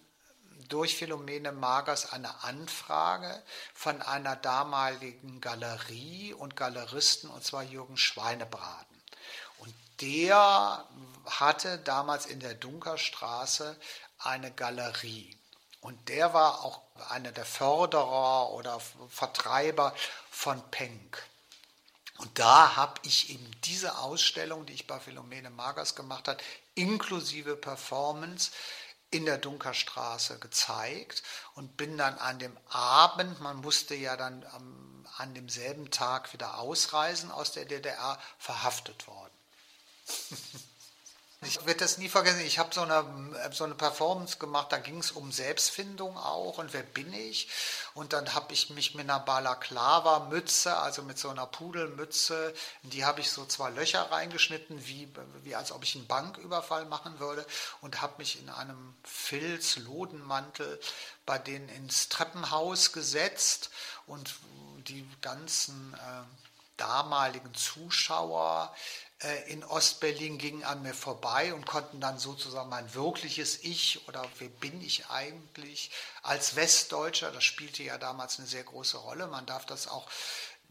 durch Philomene Magers eine Anfrage von einer damaligen Galerie und Galeristen, und zwar Jürgen Schweinebraten. Und der hatte damals in der Dunkerstraße eine Galerie. Und der war auch einer der Förderer oder Vertreiber von Penck. Und da habe ich eben diese Ausstellung, die ich bei Philomene Magers gemacht habe, inklusive Performance in der Dunkerstraße gezeigt und bin dann an dem Abend, man musste ja dann am, an demselben Tag wieder ausreisen aus der DDR, verhaftet worden. [LAUGHS] Ich werde das nie vergessen. Ich habe so eine, so eine Performance gemacht, da ging es um Selbstfindung auch und wer bin ich? Und dann habe ich mich mit einer Balaklava-Mütze, also mit so einer Pudelmütze, in die habe ich so zwei Löcher reingeschnitten, wie, wie als ob ich einen Banküberfall machen würde und habe mich in einem Filz-Lodenmantel bei denen ins Treppenhaus gesetzt und die ganzen äh, damaligen Zuschauer in Ostberlin gingen an mir vorbei und konnten dann sozusagen mein wirkliches Ich oder wer bin ich eigentlich als Westdeutscher, das spielte ja damals eine sehr große Rolle. Man darf das auch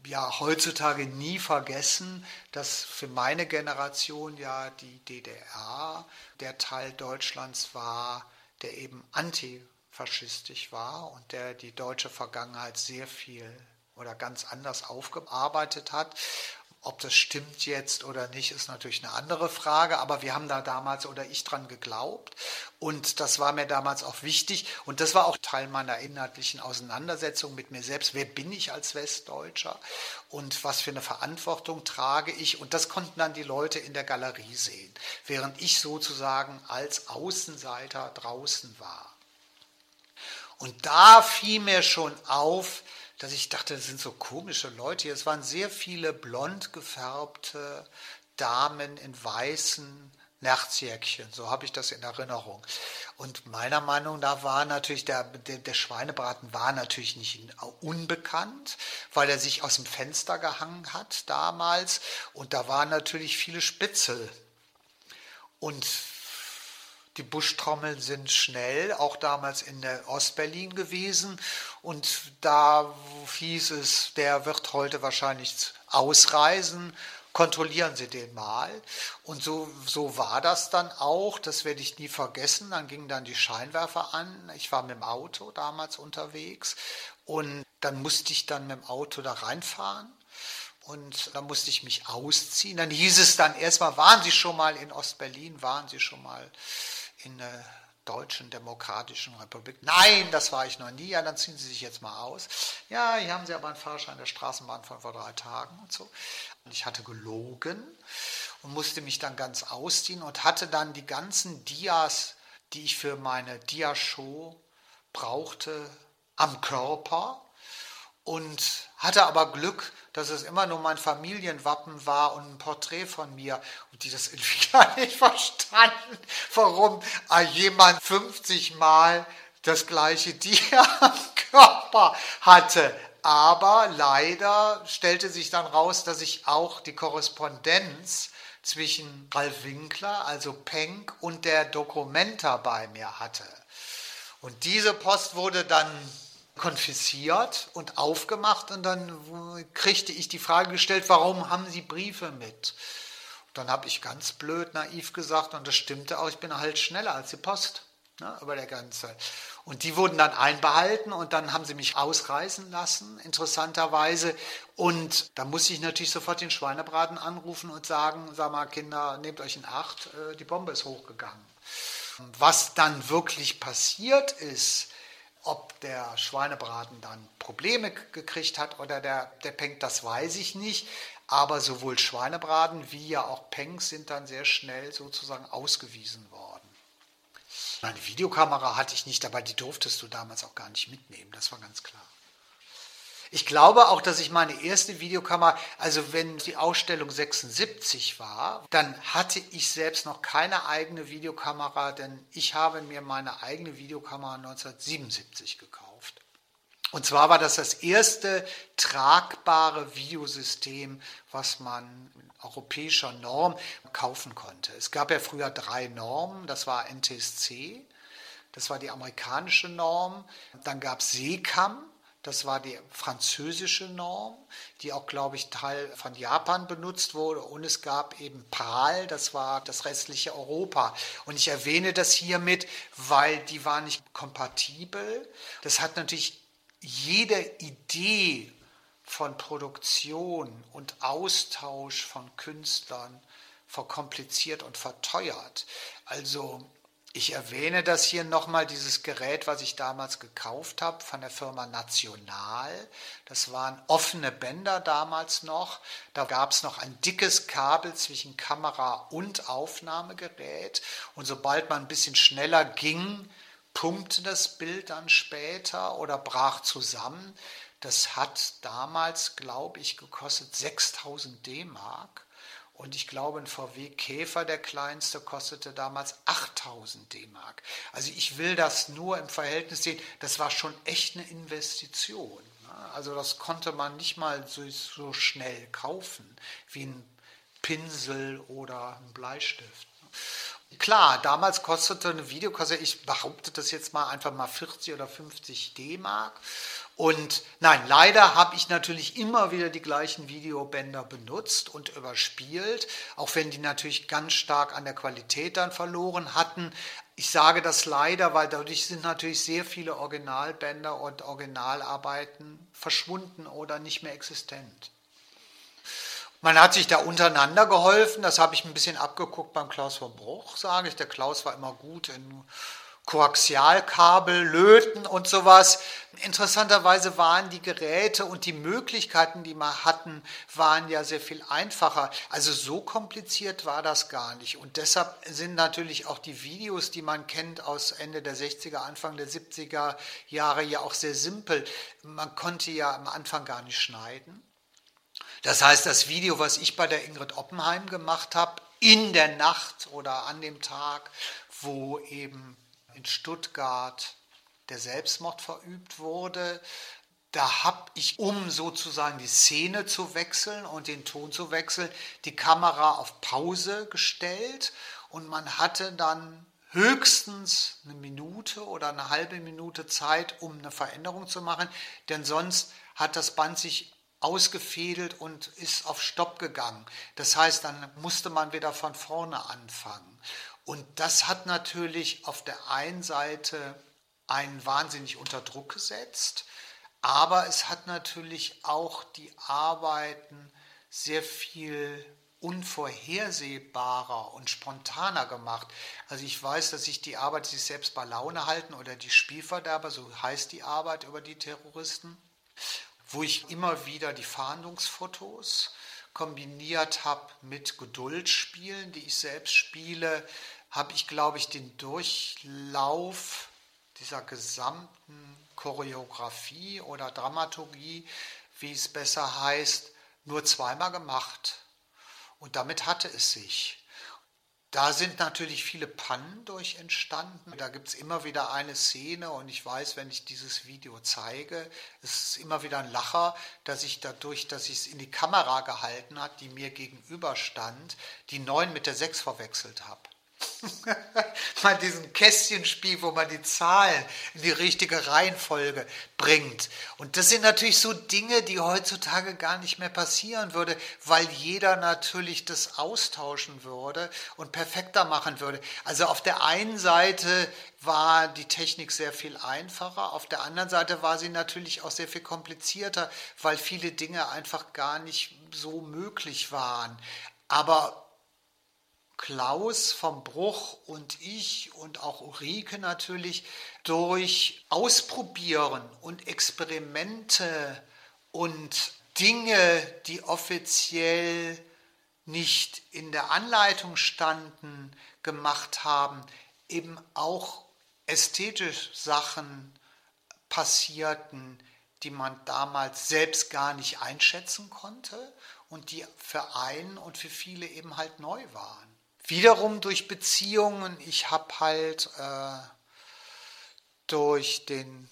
ja heutzutage nie vergessen, dass für meine Generation ja die DDR der Teil Deutschlands war, der eben antifaschistisch war und der die deutsche Vergangenheit sehr viel oder ganz anders aufgearbeitet hat. Ob das stimmt jetzt oder nicht, ist natürlich eine andere Frage, aber wir haben da damals oder ich dran geglaubt. Und das war mir damals auch wichtig. Und das war auch Teil meiner inhaltlichen Auseinandersetzung mit mir selbst. Wer bin ich als Westdeutscher? Und was für eine Verantwortung trage ich? Und das konnten dann die Leute in der Galerie sehen, während ich sozusagen als Außenseiter draußen war. Und da fiel mir schon auf, dass ich dachte, das sind so komische Leute hier. Es waren sehr viele blond gefärbte Damen in weißen Nerzjäckchen, so habe ich das in Erinnerung. Und meiner Meinung nach war natürlich der, der, der, Schweinebraten war natürlich nicht unbekannt, weil er sich aus dem Fenster gehangen hat damals und da waren natürlich viele Spitzel. Und Die Buschtrommeln sind schnell, auch damals in der Ostberlin gewesen. Und da hieß es, der wird heute wahrscheinlich ausreisen. Kontrollieren Sie den mal. Und so, so war das dann auch. Das werde ich nie vergessen. Dann gingen dann die Scheinwerfer an. Ich war mit dem Auto damals unterwegs. Und dann musste ich dann mit dem Auto da reinfahren. Und da musste ich mich ausziehen. Dann hieß es dann erstmal, waren Sie schon mal in Ostberlin? Waren Sie schon mal in der Deutschen Demokratischen Republik? Nein, das war ich noch nie. Ja, dann ziehen Sie sich jetzt mal aus. Ja, hier haben Sie aber einen Fahrschein der Straßenbahn von vor drei Tagen und so. Und ich hatte gelogen und musste mich dann ganz ausziehen und hatte dann die ganzen Dias, die ich für meine Diashow brauchte, am Körper und hatte aber Glück, dass es immer nur mein Familienwappen war und ein Porträt von mir und die das irgendwie [LAUGHS] gar nicht verstanden, warum jemand 50 Mal das gleiche Tier [LAUGHS] am Körper hatte. Aber leider stellte sich dann raus, dass ich auch die Korrespondenz zwischen Ralf Winkler, also Penck, und der Dokumenta bei mir hatte. Und diese Post wurde dann konfisziert und aufgemacht und dann kriegte ich die Frage gestellt, warum haben Sie Briefe mit? Und dann habe ich ganz blöd, naiv gesagt und das stimmte auch, ich bin halt schneller als die Post ne, über der ganze. Und die wurden dann einbehalten und dann haben sie mich ausreisen lassen, interessanterweise. Und da musste ich natürlich sofort den Schweinebraten anrufen und sagen, sag mal Kinder, nehmt euch in Acht, äh, die Bombe ist hochgegangen. Was dann wirklich passiert ist, ob der Schweinebraten dann Probleme gekriegt hat oder der, der Penk, das weiß ich nicht. Aber sowohl Schweinebraten wie ja auch Penk sind dann sehr schnell sozusagen ausgewiesen worden. Meine Videokamera hatte ich nicht, aber die durftest du damals auch gar nicht mitnehmen, das war ganz klar. Ich glaube auch, dass ich meine erste Videokamera, also wenn die Ausstellung 76 war, dann hatte ich selbst noch keine eigene Videokamera, denn ich habe mir meine eigene Videokamera 1977 gekauft. Und zwar war das das erste tragbare Videosystem, was man in europäischer Norm kaufen konnte. Es gab ja früher drei Normen, das war NTSC, das war die amerikanische Norm, dann gab es SECAM, das war die französische Norm, die auch, glaube ich, Teil von Japan benutzt wurde. Und es gab eben PAL, das war das restliche Europa. Und ich erwähne das hiermit, weil die war nicht kompatibel. Das hat natürlich jede Idee von Produktion und Austausch von Künstlern verkompliziert und verteuert. Also ich erwähne das hier nochmal, dieses Gerät, was ich damals gekauft habe von der Firma National. Das waren offene Bänder damals noch. Da gab es noch ein dickes Kabel zwischen Kamera und Aufnahmegerät. Und sobald man ein bisschen schneller ging, pumpte das Bild dann später oder brach zusammen. Das hat damals, glaube ich, gekostet 6000 D-Mark. Und ich glaube, ein VW Käfer, der kleinste, kostete damals 8000 D-Mark. Also ich will das nur im Verhältnis sehen, das war schon echt eine Investition. Ne? Also das konnte man nicht mal so, so schnell kaufen wie ein Pinsel oder ein Bleistift. Ne? Klar, damals kostete eine Videokassette, ich behaupte das jetzt mal einfach mal 40 oder 50 D-Mark. Und nein, leider habe ich natürlich immer wieder die gleichen Videobänder benutzt und überspielt, auch wenn die natürlich ganz stark an der Qualität dann verloren hatten. Ich sage das leider, weil dadurch sind natürlich sehr viele Originalbänder und Originalarbeiten verschwunden oder nicht mehr existent. Man hat sich da untereinander geholfen, das habe ich ein bisschen abgeguckt beim Klaus von Bruch, sage ich. Der Klaus war immer gut in Koaxialkabel, Löten und sowas. Interessanterweise waren die Geräte und die Möglichkeiten, die wir hatten, waren ja sehr viel einfacher. Also so kompliziert war das gar nicht. Und deshalb sind natürlich auch die Videos, die man kennt aus Ende der 60er, Anfang der 70er Jahre ja auch sehr simpel. Man konnte ja am Anfang gar nicht schneiden. Das heißt, das Video, was ich bei der Ingrid Oppenheim gemacht habe, in der Nacht oder an dem Tag, wo eben in Stuttgart der Selbstmord verübt wurde, da habe ich, um sozusagen die Szene zu wechseln und den Ton zu wechseln, die Kamera auf Pause gestellt und man hatte dann höchstens eine Minute oder eine halbe Minute Zeit, um eine Veränderung zu machen, denn sonst hat das Band sich ausgefädelt und ist auf Stopp gegangen. Das heißt, dann musste man wieder von vorne anfangen. Und das hat natürlich auf der einen Seite einen wahnsinnig unter Druck gesetzt, aber es hat natürlich auch die Arbeiten sehr viel unvorhersehbarer und spontaner gemacht. Also ich weiß, dass ich die Arbeit sich selbst bei Laune halten oder die Spielverderber, so heißt die Arbeit über die Terroristen, wo ich immer wieder die Fahndungsfotos kombiniert habe mit Geduldspielen, die ich selbst spiele, habe ich, glaube ich, den Durchlauf dieser gesamten Choreografie oder Dramaturgie, wie es besser heißt, nur zweimal gemacht. Und damit hatte es sich. Da sind natürlich viele Pannen durch entstanden. Da gibt es immer wieder eine Szene und ich weiß, wenn ich dieses Video zeige, es ist immer wieder ein Lacher, dass ich dadurch, dass ich es in die Kamera gehalten habe, die mir gegenüber stand, die 9 mit der 6 verwechselt habe. [LAUGHS] mal diesen Kästchenspiel, wo man die Zahlen in die richtige Reihenfolge bringt. Und das sind natürlich so Dinge, die heutzutage gar nicht mehr passieren würde, weil jeder natürlich das austauschen würde und perfekter machen würde. Also auf der einen Seite war die Technik sehr viel einfacher, auf der anderen Seite war sie natürlich auch sehr viel komplizierter, weil viele Dinge einfach gar nicht so möglich waren. Aber Klaus vom Bruch und ich und auch Ulrike natürlich durch Ausprobieren und Experimente und Dinge, die offiziell nicht in der Anleitung standen, gemacht haben, eben auch ästhetisch Sachen passierten, die man damals selbst gar nicht einschätzen konnte und die für einen und für viele eben halt neu waren. Wiederum durch Beziehungen. Ich habe halt äh, durch den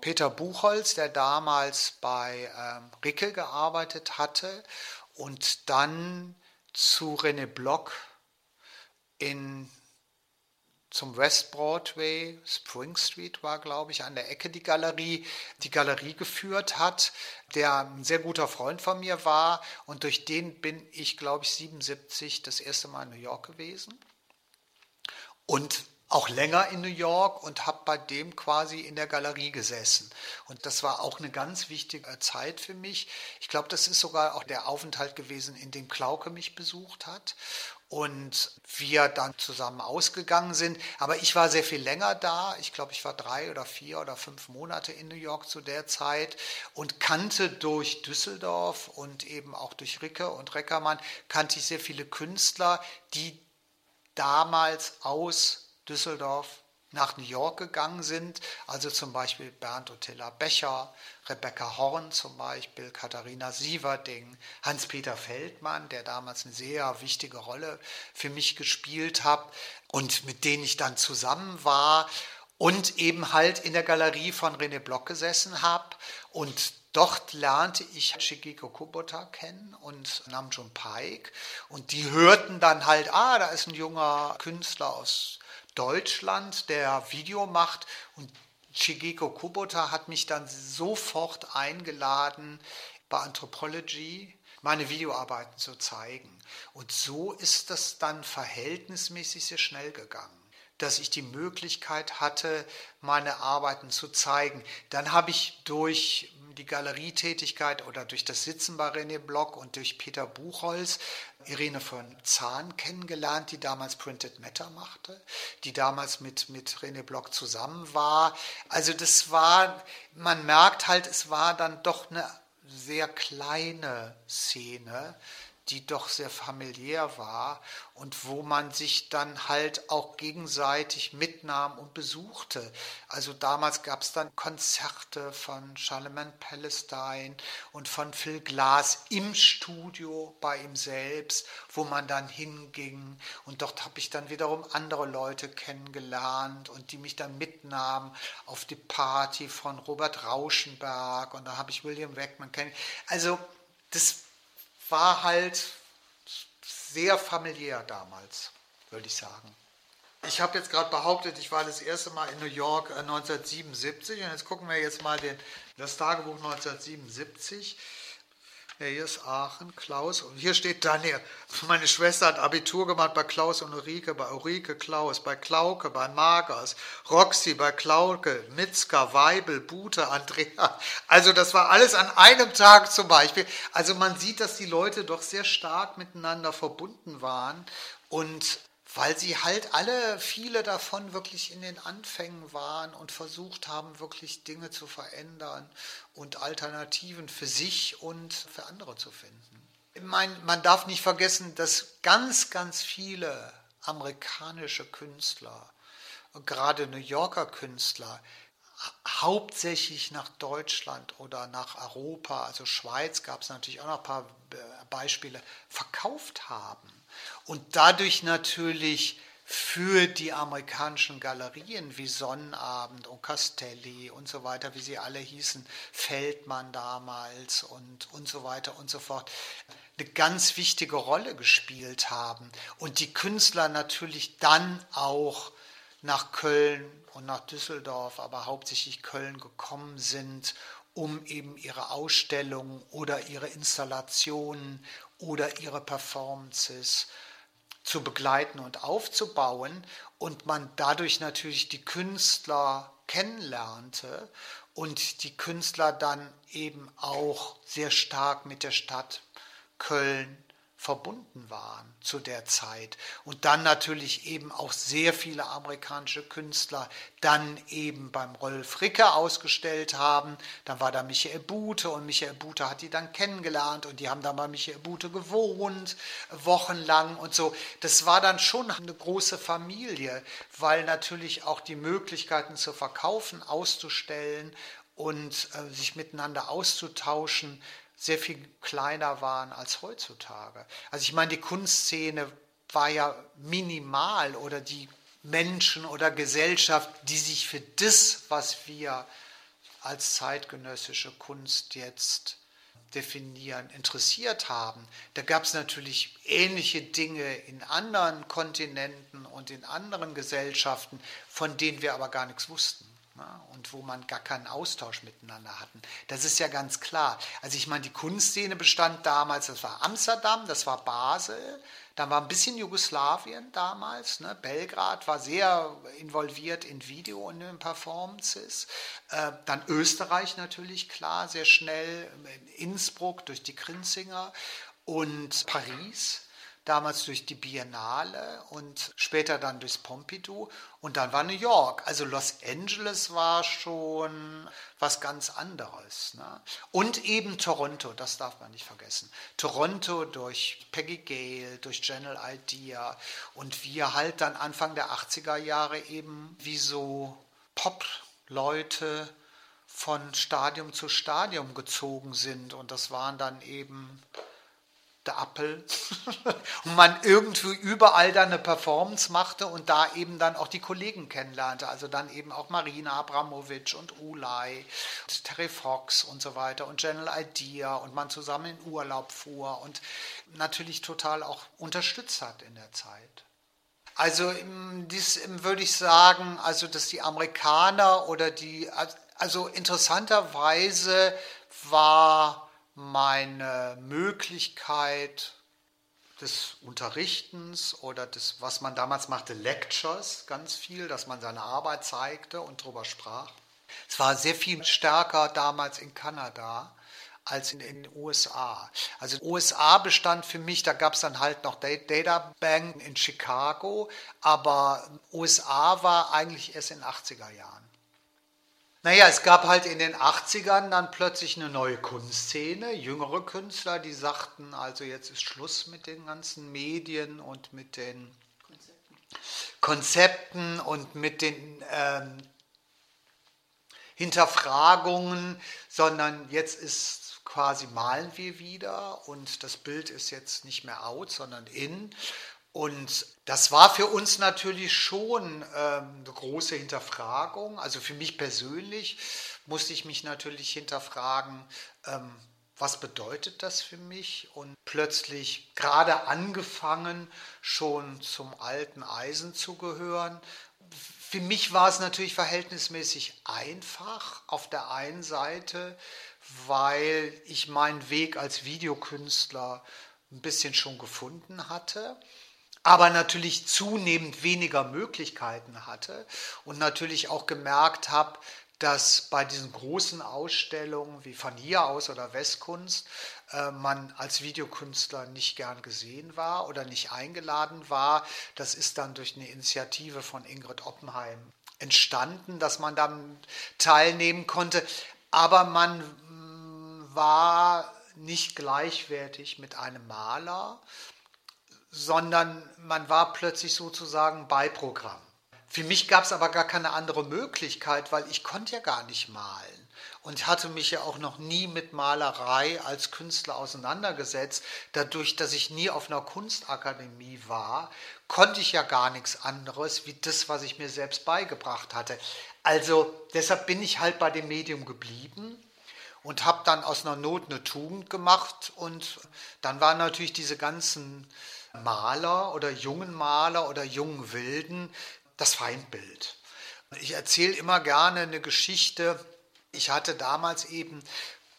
Peter Buchholz, der damals bei ähm, Ricke gearbeitet hatte und dann zu René Block in zum West Broadway, Spring Street war, glaube ich, an der Ecke die Galerie, die Galerie geführt hat, der ein sehr guter Freund von mir war und durch den bin ich, glaube ich, 77 das erste Mal in New York gewesen und auch länger in New York und habe bei dem quasi in der Galerie gesessen. Und das war auch eine ganz wichtige Zeit für mich. Ich glaube, das ist sogar auch der Aufenthalt gewesen, in dem Klauke mich besucht hat und wir dann zusammen ausgegangen sind. Aber ich war sehr viel länger da. Ich glaube, ich war drei oder vier oder fünf Monate in New York zu der Zeit und kannte durch Düsseldorf und eben auch durch Ricke und Reckermann, kannte ich sehr viele Künstler, die damals aus Düsseldorf nach New York gegangen sind, also zum Beispiel Bernd Ottila Becher, Rebecca Horn zum Beispiel, Katharina Sieverding, Hans-Peter Feldmann, der damals eine sehr wichtige Rolle für mich gespielt hat und mit denen ich dann zusammen war und eben halt in der Galerie von René Block gesessen habe und Dort lernte ich Shigeko Kubota kennen und Namjoon Paik. Und die hörten dann halt, ah, da ist ein junger Künstler aus Deutschland, der Video macht. Und Shigeko Kubota hat mich dann sofort eingeladen, bei Anthropology meine Videoarbeiten zu zeigen. Und so ist das dann verhältnismäßig sehr schnell gegangen dass ich die Möglichkeit hatte, meine Arbeiten zu zeigen. Dann habe ich durch die Galerietätigkeit oder durch das Sitzen bei René Block und durch Peter Buchholz Irene von Zahn kennengelernt, die damals Printed Matter machte, die damals mit, mit René Block zusammen war. Also das war, man merkt halt, es war dann doch eine sehr kleine Szene, die doch sehr familiär war und wo man sich dann halt auch gegenseitig mitnahm und besuchte. Also damals gab es dann Konzerte von Charlemagne Palestine und von Phil Glass im Studio bei ihm selbst, wo man dann hinging und dort habe ich dann wiederum andere Leute kennengelernt und die mich dann mitnahmen auf die Party von Robert Rauschenberg und da habe ich William Weckman kennengelernt. Also das war halt sehr familiär damals, würde ich sagen. Ich habe jetzt gerade behauptet, ich war das erste Mal in New York 1977 äh, und jetzt gucken wir jetzt mal den, das Tagebuch 1977. Ja, Aachen, Klaus. Und hier steht Daniel. [LAUGHS] Meine Schwester hat Abitur gemacht bei Klaus und Ulrike, bei Ulrike Klaus, bei Klauke, bei Magers, Roxy, bei Klauke, Mitzka, Weibel, Bute, Andrea. Also das war alles an einem Tag zum Beispiel. Also man sieht, dass die Leute doch sehr stark miteinander verbunden waren und weil sie halt alle, viele davon wirklich in den Anfängen waren und versucht haben, wirklich Dinge zu verändern und Alternativen für sich und für andere zu finden. Ich meine, man darf nicht vergessen, dass ganz, ganz viele amerikanische Künstler, gerade New Yorker Künstler, hauptsächlich nach Deutschland oder nach Europa, also Schweiz gab es natürlich auch noch ein paar Beispiele, verkauft haben und dadurch natürlich für die amerikanischen Galerien wie Sonnenabend und Castelli und so weiter, wie sie alle hießen, Feldmann damals und, und so weiter und so fort, eine ganz wichtige Rolle gespielt haben. Und die Künstler natürlich dann auch nach Köln und nach Düsseldorf, aber hauptsächlich Köln gekommen sind, um eben ihre Ausstellungen oder ihre Installationen oder ihre Performances zu begleiten und aufzubauen und man dadurch natürlich die Künstler kennenlernte und die Künstler dann eben auch sehr stark mit der Stadt Köln verbunden waren zu der Zeit. Und dann natürlich eben auch sehr viele amerikanische Künstler dann eben beim Rolf Ricke ausgestellt haben. Dann war da Michael Bute und Michael Bute hat die dann kennengelernt und die haben dann bei Michael Bute gewohnt, wochenlang und so. Das war dann schon eine große Familie, weil natürlich auch die Möglichkeiten zu verkaufen, auszustellen und äh, sich miteinander auszutauschen, sehr viel kleiner waren als heutzutage. Also ich meine, die Kunstszene war ja minimal oder die Menschen oder Gesellschaft, die sich für das, was wir als zeitgenössische Kunst jetzt definieren, interessiert haben. Da gab es natürlich ähnliche Dinge in anderen Kontinenten und in anderen Gesellschaften, von denen wir aber gar nichts wussten und wo man gar keinen Austausch miteinander hatten. Das ist ja ganz klar. Also ich meine, die Kunstszene bestand damals, das war Amsterdam, das war Basel, dann war ein bisschen Jugoslawien damals, ne? Belgrad war sehr involviert in Video und in Performances. Äh, dann Österreich natürlich, klar, sehr schnell, Innsbruck durch die Grinzinger und Paris damals durch die Biennale und später dann durchs Pompidou und dann war New York. Also Los Angeles war schon was ganz anderes. Ne? Und eben Toronto, das darf man nicht vergessen. Toronto durch Peggy Gale, durch General Idea und wir halt dann Anfang der 80er Jahre eben wie so Pop-Leute von Stadium zu Stadium gezogen sind und das waren dann eben der Appel [LAUGHS] und man irgendwie überall dann eine Performance machte und da eben dann auch die Kollegen kennenlernte, also dann eben auch Marina Abramovic und Ulay, und Terry Fox und so weiter und General Idea und man zusammen in Urlaub fuhr und natürlich total auch unterstützt hat in der Zeit. Also dies würde ich sagen, also dass die Amerikaner oder die, also interessanterweise war meine Möglichkeit des Unterrichtens oder des, was man damals machte, Lectures, ganz viel, dass man seine Arbeit zeigte und darüber sprach. Es war sehr viel stärker damals in Kanada als in den USA. Also USA bestand für mich, da gab es dann halt noch Data Bank in Chicago, aber USA war eigentlich erst in den 80er Jahren. Naja, es gab halt in den 80ern dann plötzlich eine neue Kunstszene, jüngere Künstler, die sagten, also jetzt ist Schluss mit den ganzen Medien und mit den Konzepten, Konzepten und mit den ähm, Hinterfragungen, sondern jetzt ist quasi malen wir wieder und das Bild ist jetzt nicht mehr out, sondern in. Und das war für uns natürlich schon ähm, eine große Hinterfragung. Also für mich persönlich musste ich mich natürlich hinterfragen, ähm, was bedeutet das für mich? Und plötzlich gerade angefangen, schon zum alten Eisen zu gehören. Für mich war es natürlich verhältnismäßig einfach auf der einen Seite, weil ich meinen Weg als Videokünstler ein bisschen schon gefunden hatte aber natürlich zunehmend weniger Möglichkeiten hatte und natürlich auch gemerkt habe, dass bei diesen großen Ausstellungen wie von hier aus oder Westkunst äh, man als Videokünstler nicht gern gesehen war oder nicht eingeladen war. Das ist dann durch eine Initiative von Ingrid Oppenheim entstanden, dass man dann teilnehmen konnte. Aber man mm, war nicht gleichwertig mit einem Maler, sondern man war plötzlich sozusagen Beiprogramm. Für mich gab es aber gar keine andere Möglichkeit, weil ich konnte ja gar nicht malen und hatte mich ja auch noch nie mit Malerei als Künstler auseinandergesetzt. Dadurch, dass ich nie auf einer Kunstakademie war, konnte ich ja gar nichts anderes wie das, was ich mir selbst beigebracht hatte. Also deshalb bin ich halt bei dem Medium geblieben und habe dann aus einer Not eine Tugend gemacht und dann waren natürlich diese ganzen Maler oder jungen Maler oder jungen Wilden das Feindbild. Ich erzähle immer gerne eine Geschichte. Ich hatte damals eben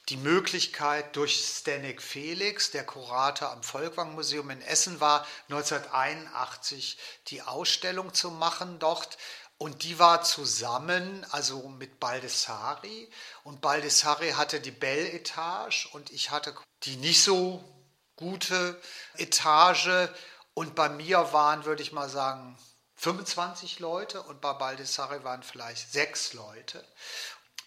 die Möglichkeit durch Stanek Felix, der Kurator am Volkwang Museum in Essen war, 1981 die Ausstellung zu machen dort. Und die war zusammen, also mit Baldessari. Und Baldessari hatte die Belle Etage und ich hatte die nicht so gute Etage. Und bei mir waren, würde ich mal sagen, 25 Leute und bei Baldessari waren vielleicht sechs Leute.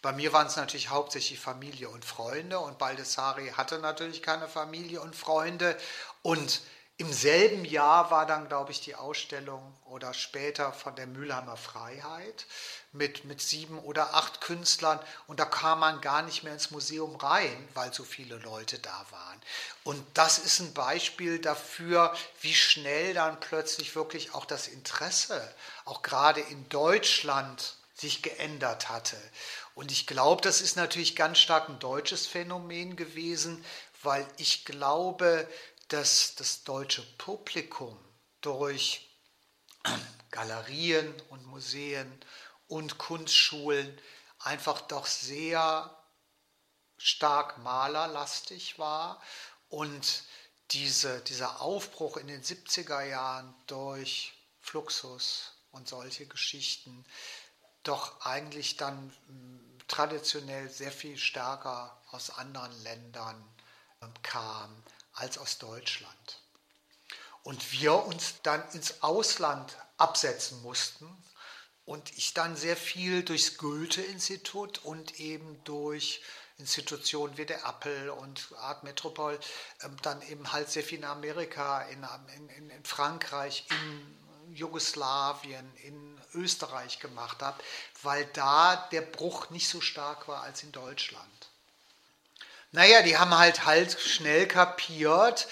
Bei mir waren es natürlich hauptsächlich Familie und Freunde und Baldessari hatte natürlich keine Familie und Freunde. Und im selben Jahr war dann, glaube ich, die Ausstellung oder später von der Mülheimer Freiheit mit, mit sieben oder acht Künstlern und da kam man gar nicht mehr ins Museum rein, weil so viele Leute da waren. Und das ist ein Beispiel dafür, wie schnell dann plötzlich wirklich auch das Interesse, auch gerade in Deutschland, sich geändert hatte. Und ich glaube, das ist natürlich ganz stark ein deutsches Phänomen gewesen, weil ich glaube, dass das deutsche Publikum durch [CLEARS THROAT] Galerien und Museen und Kunstschulen einfach doch sehr stark malerlastig war und diese, dieser Aufbruch in den 70er Jahren durch Fluxus und solche Geschichten doch eigentlich dann hm, traditionell sehr viel stärker aus anderen Ländern ähm, kam als aus Deutschland. Und wir uns dann ins Ausland absetzen mussten und ich dann sehr viel durchs Goethe-Institut und eben durch Institutionen wie der Apple und Art Metropol ähm, dann eben halt sehr viel in Amerika, in, in, in Frankreich, in Jugoslawien, in Österreich gemacht habe, weil da der Bruch nicht so stark war als in Deutschland. Naja, die haben halt halt schnell kapiert,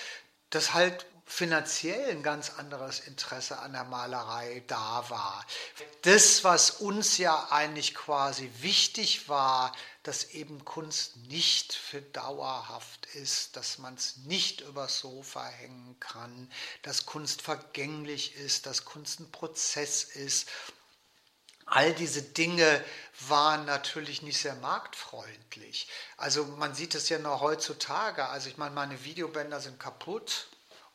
dass halt finanziell ein ganz anderes Interesse an der Malerei da war. Das, was uns ja eigentlich quasi wichtig war, dass eben Kunst nicht für dauerhaft ist, dass man es nicht übers Sofa hängen kann, dass Kunst vergänglich ist, dass Kunst ein Prozess ist All diese Dinge waren natürlich nicht sehr marktfreundlich. Also man sieht es ja noch heutzutage. Also ich meine, meine Videobänder sind kaputt.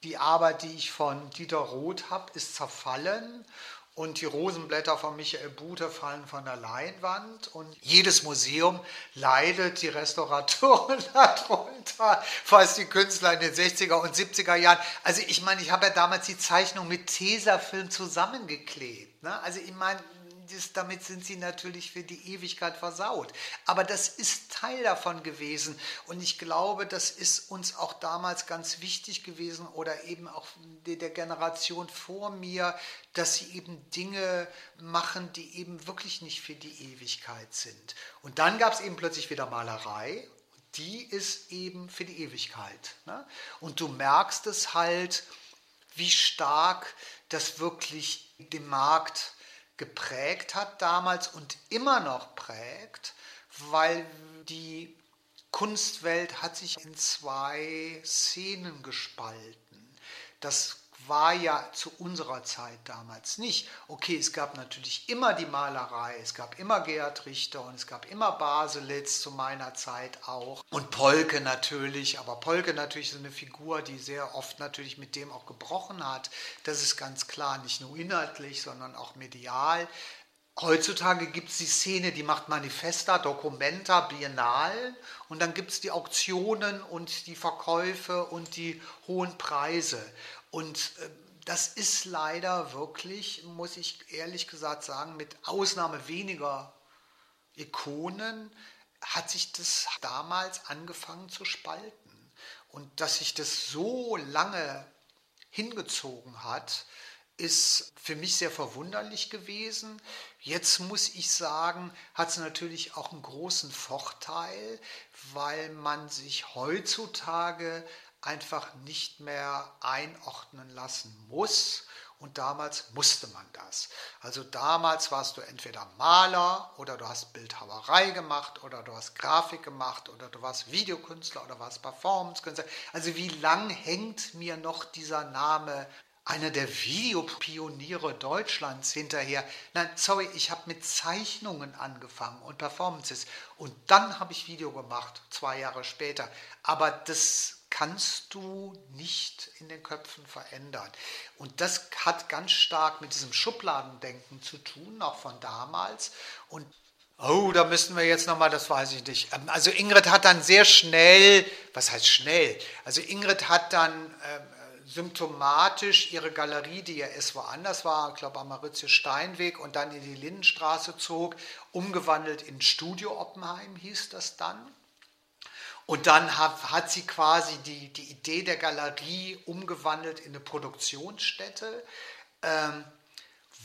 Die Arbeit, die ich von Dieter Roth habe, ist zerfallen. Und die Rosenblätter von Michael Bute fallen von der Leinwand. Und jedes Museum leidet, die Restauratoren [LAUGHS] darunter, falls die Künstler in den 60er und 70er Jahren. Also ich meine, ich habe ja damals die Zeichnung mit Tesafilm zusammengeklebt. Ne? Also ich meine, das, damit sind sie natürlich für die Ewigkeit versaut. Aber das ist Teil davon gewesen. Und ich glaube, das ist uns auch damals ganz wichtig gewesen oder eben auch der Generation vor mir, dass sie eben Dinge machen, die eben wirklich nicht für die Ewigkeit sind. Und dann gab es eben plötzlich wieder Malerei. Die ist eben für die Ewigkeit. Ne? Und du merkst es halt, wie stark das wirklich den Markt geprägt hat damals und immer noch prägt, weil die Kunstwelt hat sich in zwei Szenen gespalten. Das war ja zu unserer Zeit damals nicht. Okay, es gab natürlich immer die Malerei, es gab immer Gerhard Richter und es gab immer Baselitz zu meiner Zeit auch. Und Polke natürlich, aber Polke natürlich ist eine Figur, die sehr oft natürlich mit dem auch gebrochen hat. Das ist ganz klar, nicht nur inhaltlich, sondern auch medial. Heutzutage gibt es die Szene, die macht Manifesta, Documenta, Biennalen und dann gibt es die Auktionen und die Verkäufe und die hohen Preise. Und äh, das ist leider wirklich, muss ich ehrlich gesagt sagen, mit Ausnahme weniger Ikonen hat sich das damals angefangen zu spalten. Und dass sich das so lange hingezogen hat, ist für mich sehr verwunderlich gewesen. Jetzt muss ich sagen, hat es natürlich auch einen großen Vorteil, weil man sich heutzutage einfach nicht mehr einordnen lassen muss. Und damals musste man das. Also damals warst du entweder Maler oder du hast Bildhauerei gemacht oder du hast Grafik gemacht oder du warst Videokünstler oder warst Performancekünstler. Also wie lang hängt mir noch dieser Name einer der Videopioniere Deutschlands hinterher. Nein, sorry, ich habe mit Zeichnungen angefangen und Performances und dann habe ich Video gemacht, zwei Jahre später. Aber das kannst du nicht in den Köpfen verändern. Und das hat ganz stark mit diesem Schubladendenken zu tun, auch von damals. Und Oh, da müssten wir jetzt nochmal, das weiß ich nicht. Ähm, also Ingrid hat dann sehr schnell, was heißt schnell? Also Ingrid hat dann ähm, symptomatisch ihre Galerie, die ja erst woanders war, ich glaube am Mauritius Steinweg und dann in die Lindenstraße zog, umgewandelt in Studio Oppenheim hieß das dann. Und dann hat, hat sie quasi die, die Idee der Galerie umgewandelt in eine Produktionsstätte, ähm,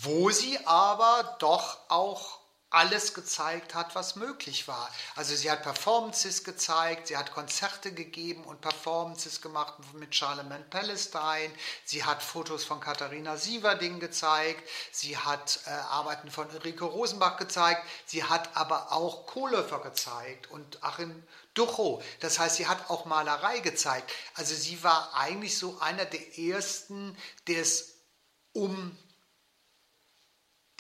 wo sie aber doch auch alles gezeigt hat, was möglich war. Also sie hat Performances gezeigt, sie hat Konzerte gegeben und Performances gemacht mit Charlemagne Palestine, sie hat Fotos von Katharina Sieverding gezeigt, sie hat äh, Arbeiten von Enrico Rosenbach gezeigt, sie hat aber auch Kohlöfer gezeigt. Und Achim Ducho. Das heißt, sie hat auch Malerei gezeigt. Also sie war eigentlich so einer der ersten, der es um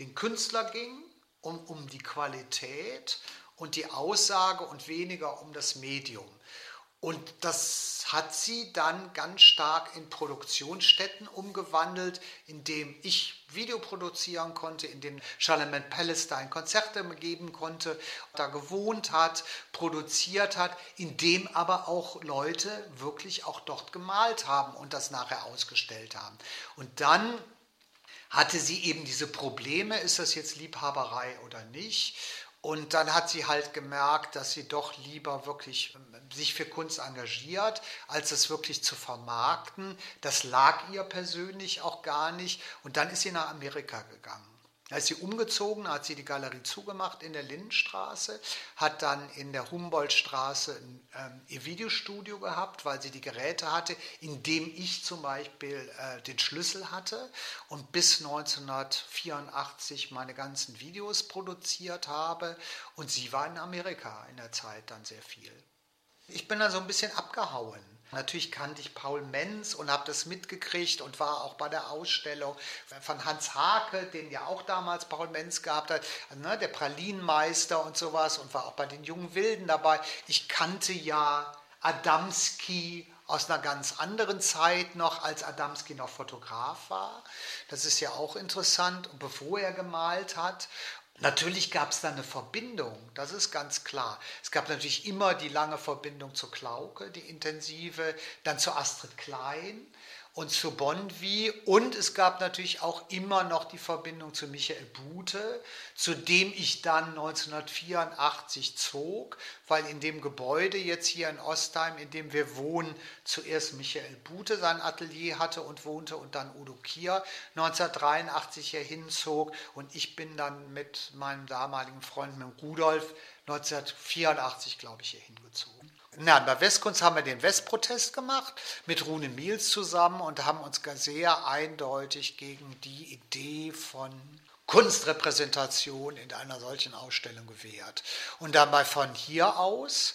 den Künstler ging um, um die Qualität und die Aussage und weniger um das Medium. Und das hat sie dann ganz stark in Produktionsstätten umgewandelt, indem ich Video produzieren konnte, indem Charlemagne Palestine Konzerte geben konnte, da gewohnt hat, produziert hat, indem aber auch Leute wirklich auch dort gemalt haben und das nachher ausgestellt haben. Und dann hatte sie eben diese Probleme, ist das jetzt Liebhaberei oder nicht? Und dann hat sie halt gemerkt, dass sie doch lieber wirklich ähm, sich für Kunst engagiert, als es wirklich zu vermarkten. Das lag ihr persönlich auch gar nicht. Und dann ist sie nach Amerika gegangen. Da ist sie umgezogen, hat sie die Galerie zugemacht in der Lindenstraße, hat dann in der Humboldtstraße ähm, ihr Videostudio gehabt, weil sie die Geräte hatte, in dem ich zum Beispiel äh, den Schlüssel hatte und bis 1984 meine ganzen Videos produziert habe. Und sie war in Amerika in der Zeit dann sehr viel. Ich bin dann so ein bisschen abgehauen. Natürlich kannte ich Paul Menz und habe das mitgekriegt und war auch bei der Ausstellung von Hans Hake, den ja auch damals Paul Menz gehabt hat, ne, der Pralinenmeister und sowas und war auch bei den jungen Wilden dabei. Ich kannte ja Adamski aus einer ganz anderen Zeit noch, als Adamski noch Fotograf war. Das ist ja auch interessant, bevor er gemalt hat. Natürlich gab es da eine Verbindung, das ist ganz klar. Es gab natürlich immer die lange Verbindung zur Klauke, die intensive, dann zu Astrid Klein und zu Bonvi. Und es gab natürlich auch immer noch die Verbindung zu Michael Bute, zu dem ich dann 1984 zog, weil in dem Gebäude jetzt hier in Ostheim, in dem wir wohnen, zuerst Michael Bute sein Atelier hatte und wohnte und dann Udo Kier 1983 hier hinzog. Und ich bin dann mit meinem damaligen Freund, mit Rudolf, 1984, glaube ich, hier hingezogen. Nein, bei Westkunst haben wir den Westprotest gemacht mit Rune Miels zusammen und haben uns sehr eindeutig gegen die Idee von Kunstrepräsentation in einer solchen Ausstellung gewehrt. Und dabei von hier aus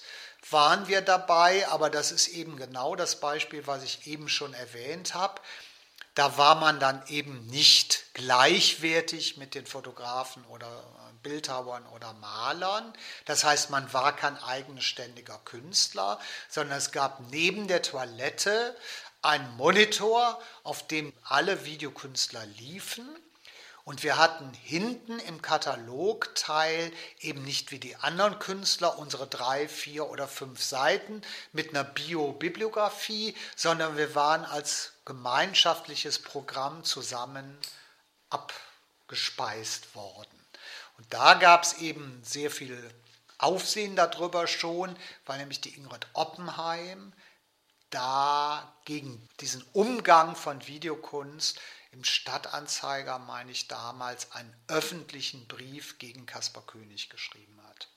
waren wir dabei, aber das ist eben genau das Beispiel, was ich eben schon erwähnt habe. Da war man dann eben nicht gleichwertig mit den Fotografen oder Bildhauern oder Malern. Das heißt, man war kein eigenständiger Künstler, sondern es gab neben der Toilette einen Monitor, auf dem alle Videokünstler liefen. Und wir hatten hinten im Katalogteil eben nicht wie die anderen Künstler unsere drei, vier oder fünf Seiten mit einer Biobibliografie, sondern wir waren als gemeinschaftliches Programm zusammen abgespeist worden. Und da gab es eben sehr viel Aufsehen darüber schon, weil nämlich die Ingrid Oppenheim da gegen diesen Umgang von Videokunst im Stadtanzeiger, meine ich damals, einen öffentlichen Brief gegen Caspar König geschrieben hat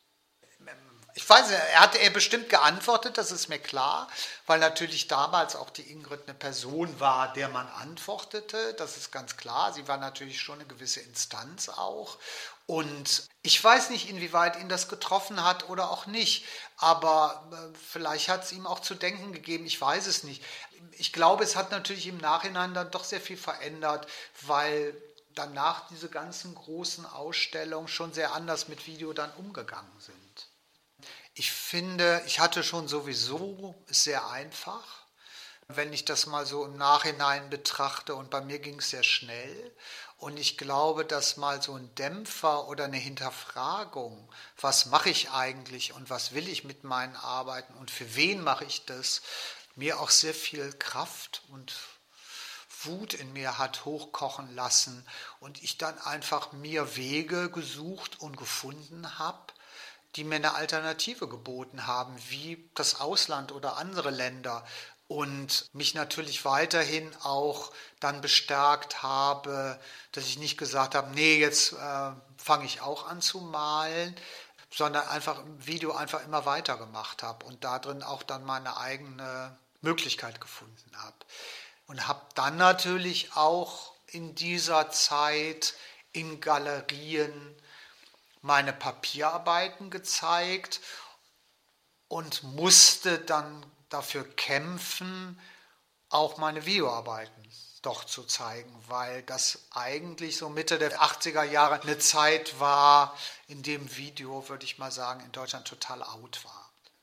ich weiß nicht, er hat er bestimmt geantwortet, das ist mir klar, weil natürlich damals auch die Ingrid eine Person war, der man antwortete, das ist ganz klar. Sie war natürlich schon eine gewisse Instanz auch. Und ich weiß nicht, inwieweit ihn das getroffen hat oder auch nicht, aber äh, vielleicht hat es ihm auch zu denken gegeben, ich weiß es nicht. Ich glaube, es hat natürlich im Nachhinein dann doch sehr viel verändert, weil danach diese ganzen großen Ausstellungen schon sehr anders mit Video dann umgegangen sind. Ich finde, ich hatte schon sowieso sehr einfach, wenn ich das mal so im Nachhinein betrachte. Und bei mir ging es sehr schnell. Und ich glaube, dass mal so ein Dämpfer oder eine Hinterfragung, was mache ich eigentlich und was will ich mit meinen Arbeiten und für wen mache ich das, mir auch sehr viel Kraft und Wut in mir hat hochkochen lassen und ich dann einfach mir Wege gesucht und gefunden habe, die mir eine Alternative geboten haben, wie das Ausland oder andere Länder und mich natürlich weiterhin auch dann bestärkt habe, dass ich nicht gesagt habe, nee, jetzt äh, fange ich auch an zu malen, sondern einfach im Video einfach immer weiter gemacht habe und darin auch dann meine eigene Möglichkeit gefunden habe. Und habe dann natürlich auch in dieser Zeit in Galerien meine Papierarbeiten gezeigt und musste dann dafür kämpfen, auch meine Videoarbeiten doch zu zeigen, weil das eigentlich so Mitte der 80er Jahre eine Zeit war, in dem Video, würde ich mal sagen, in Deutschland total out war.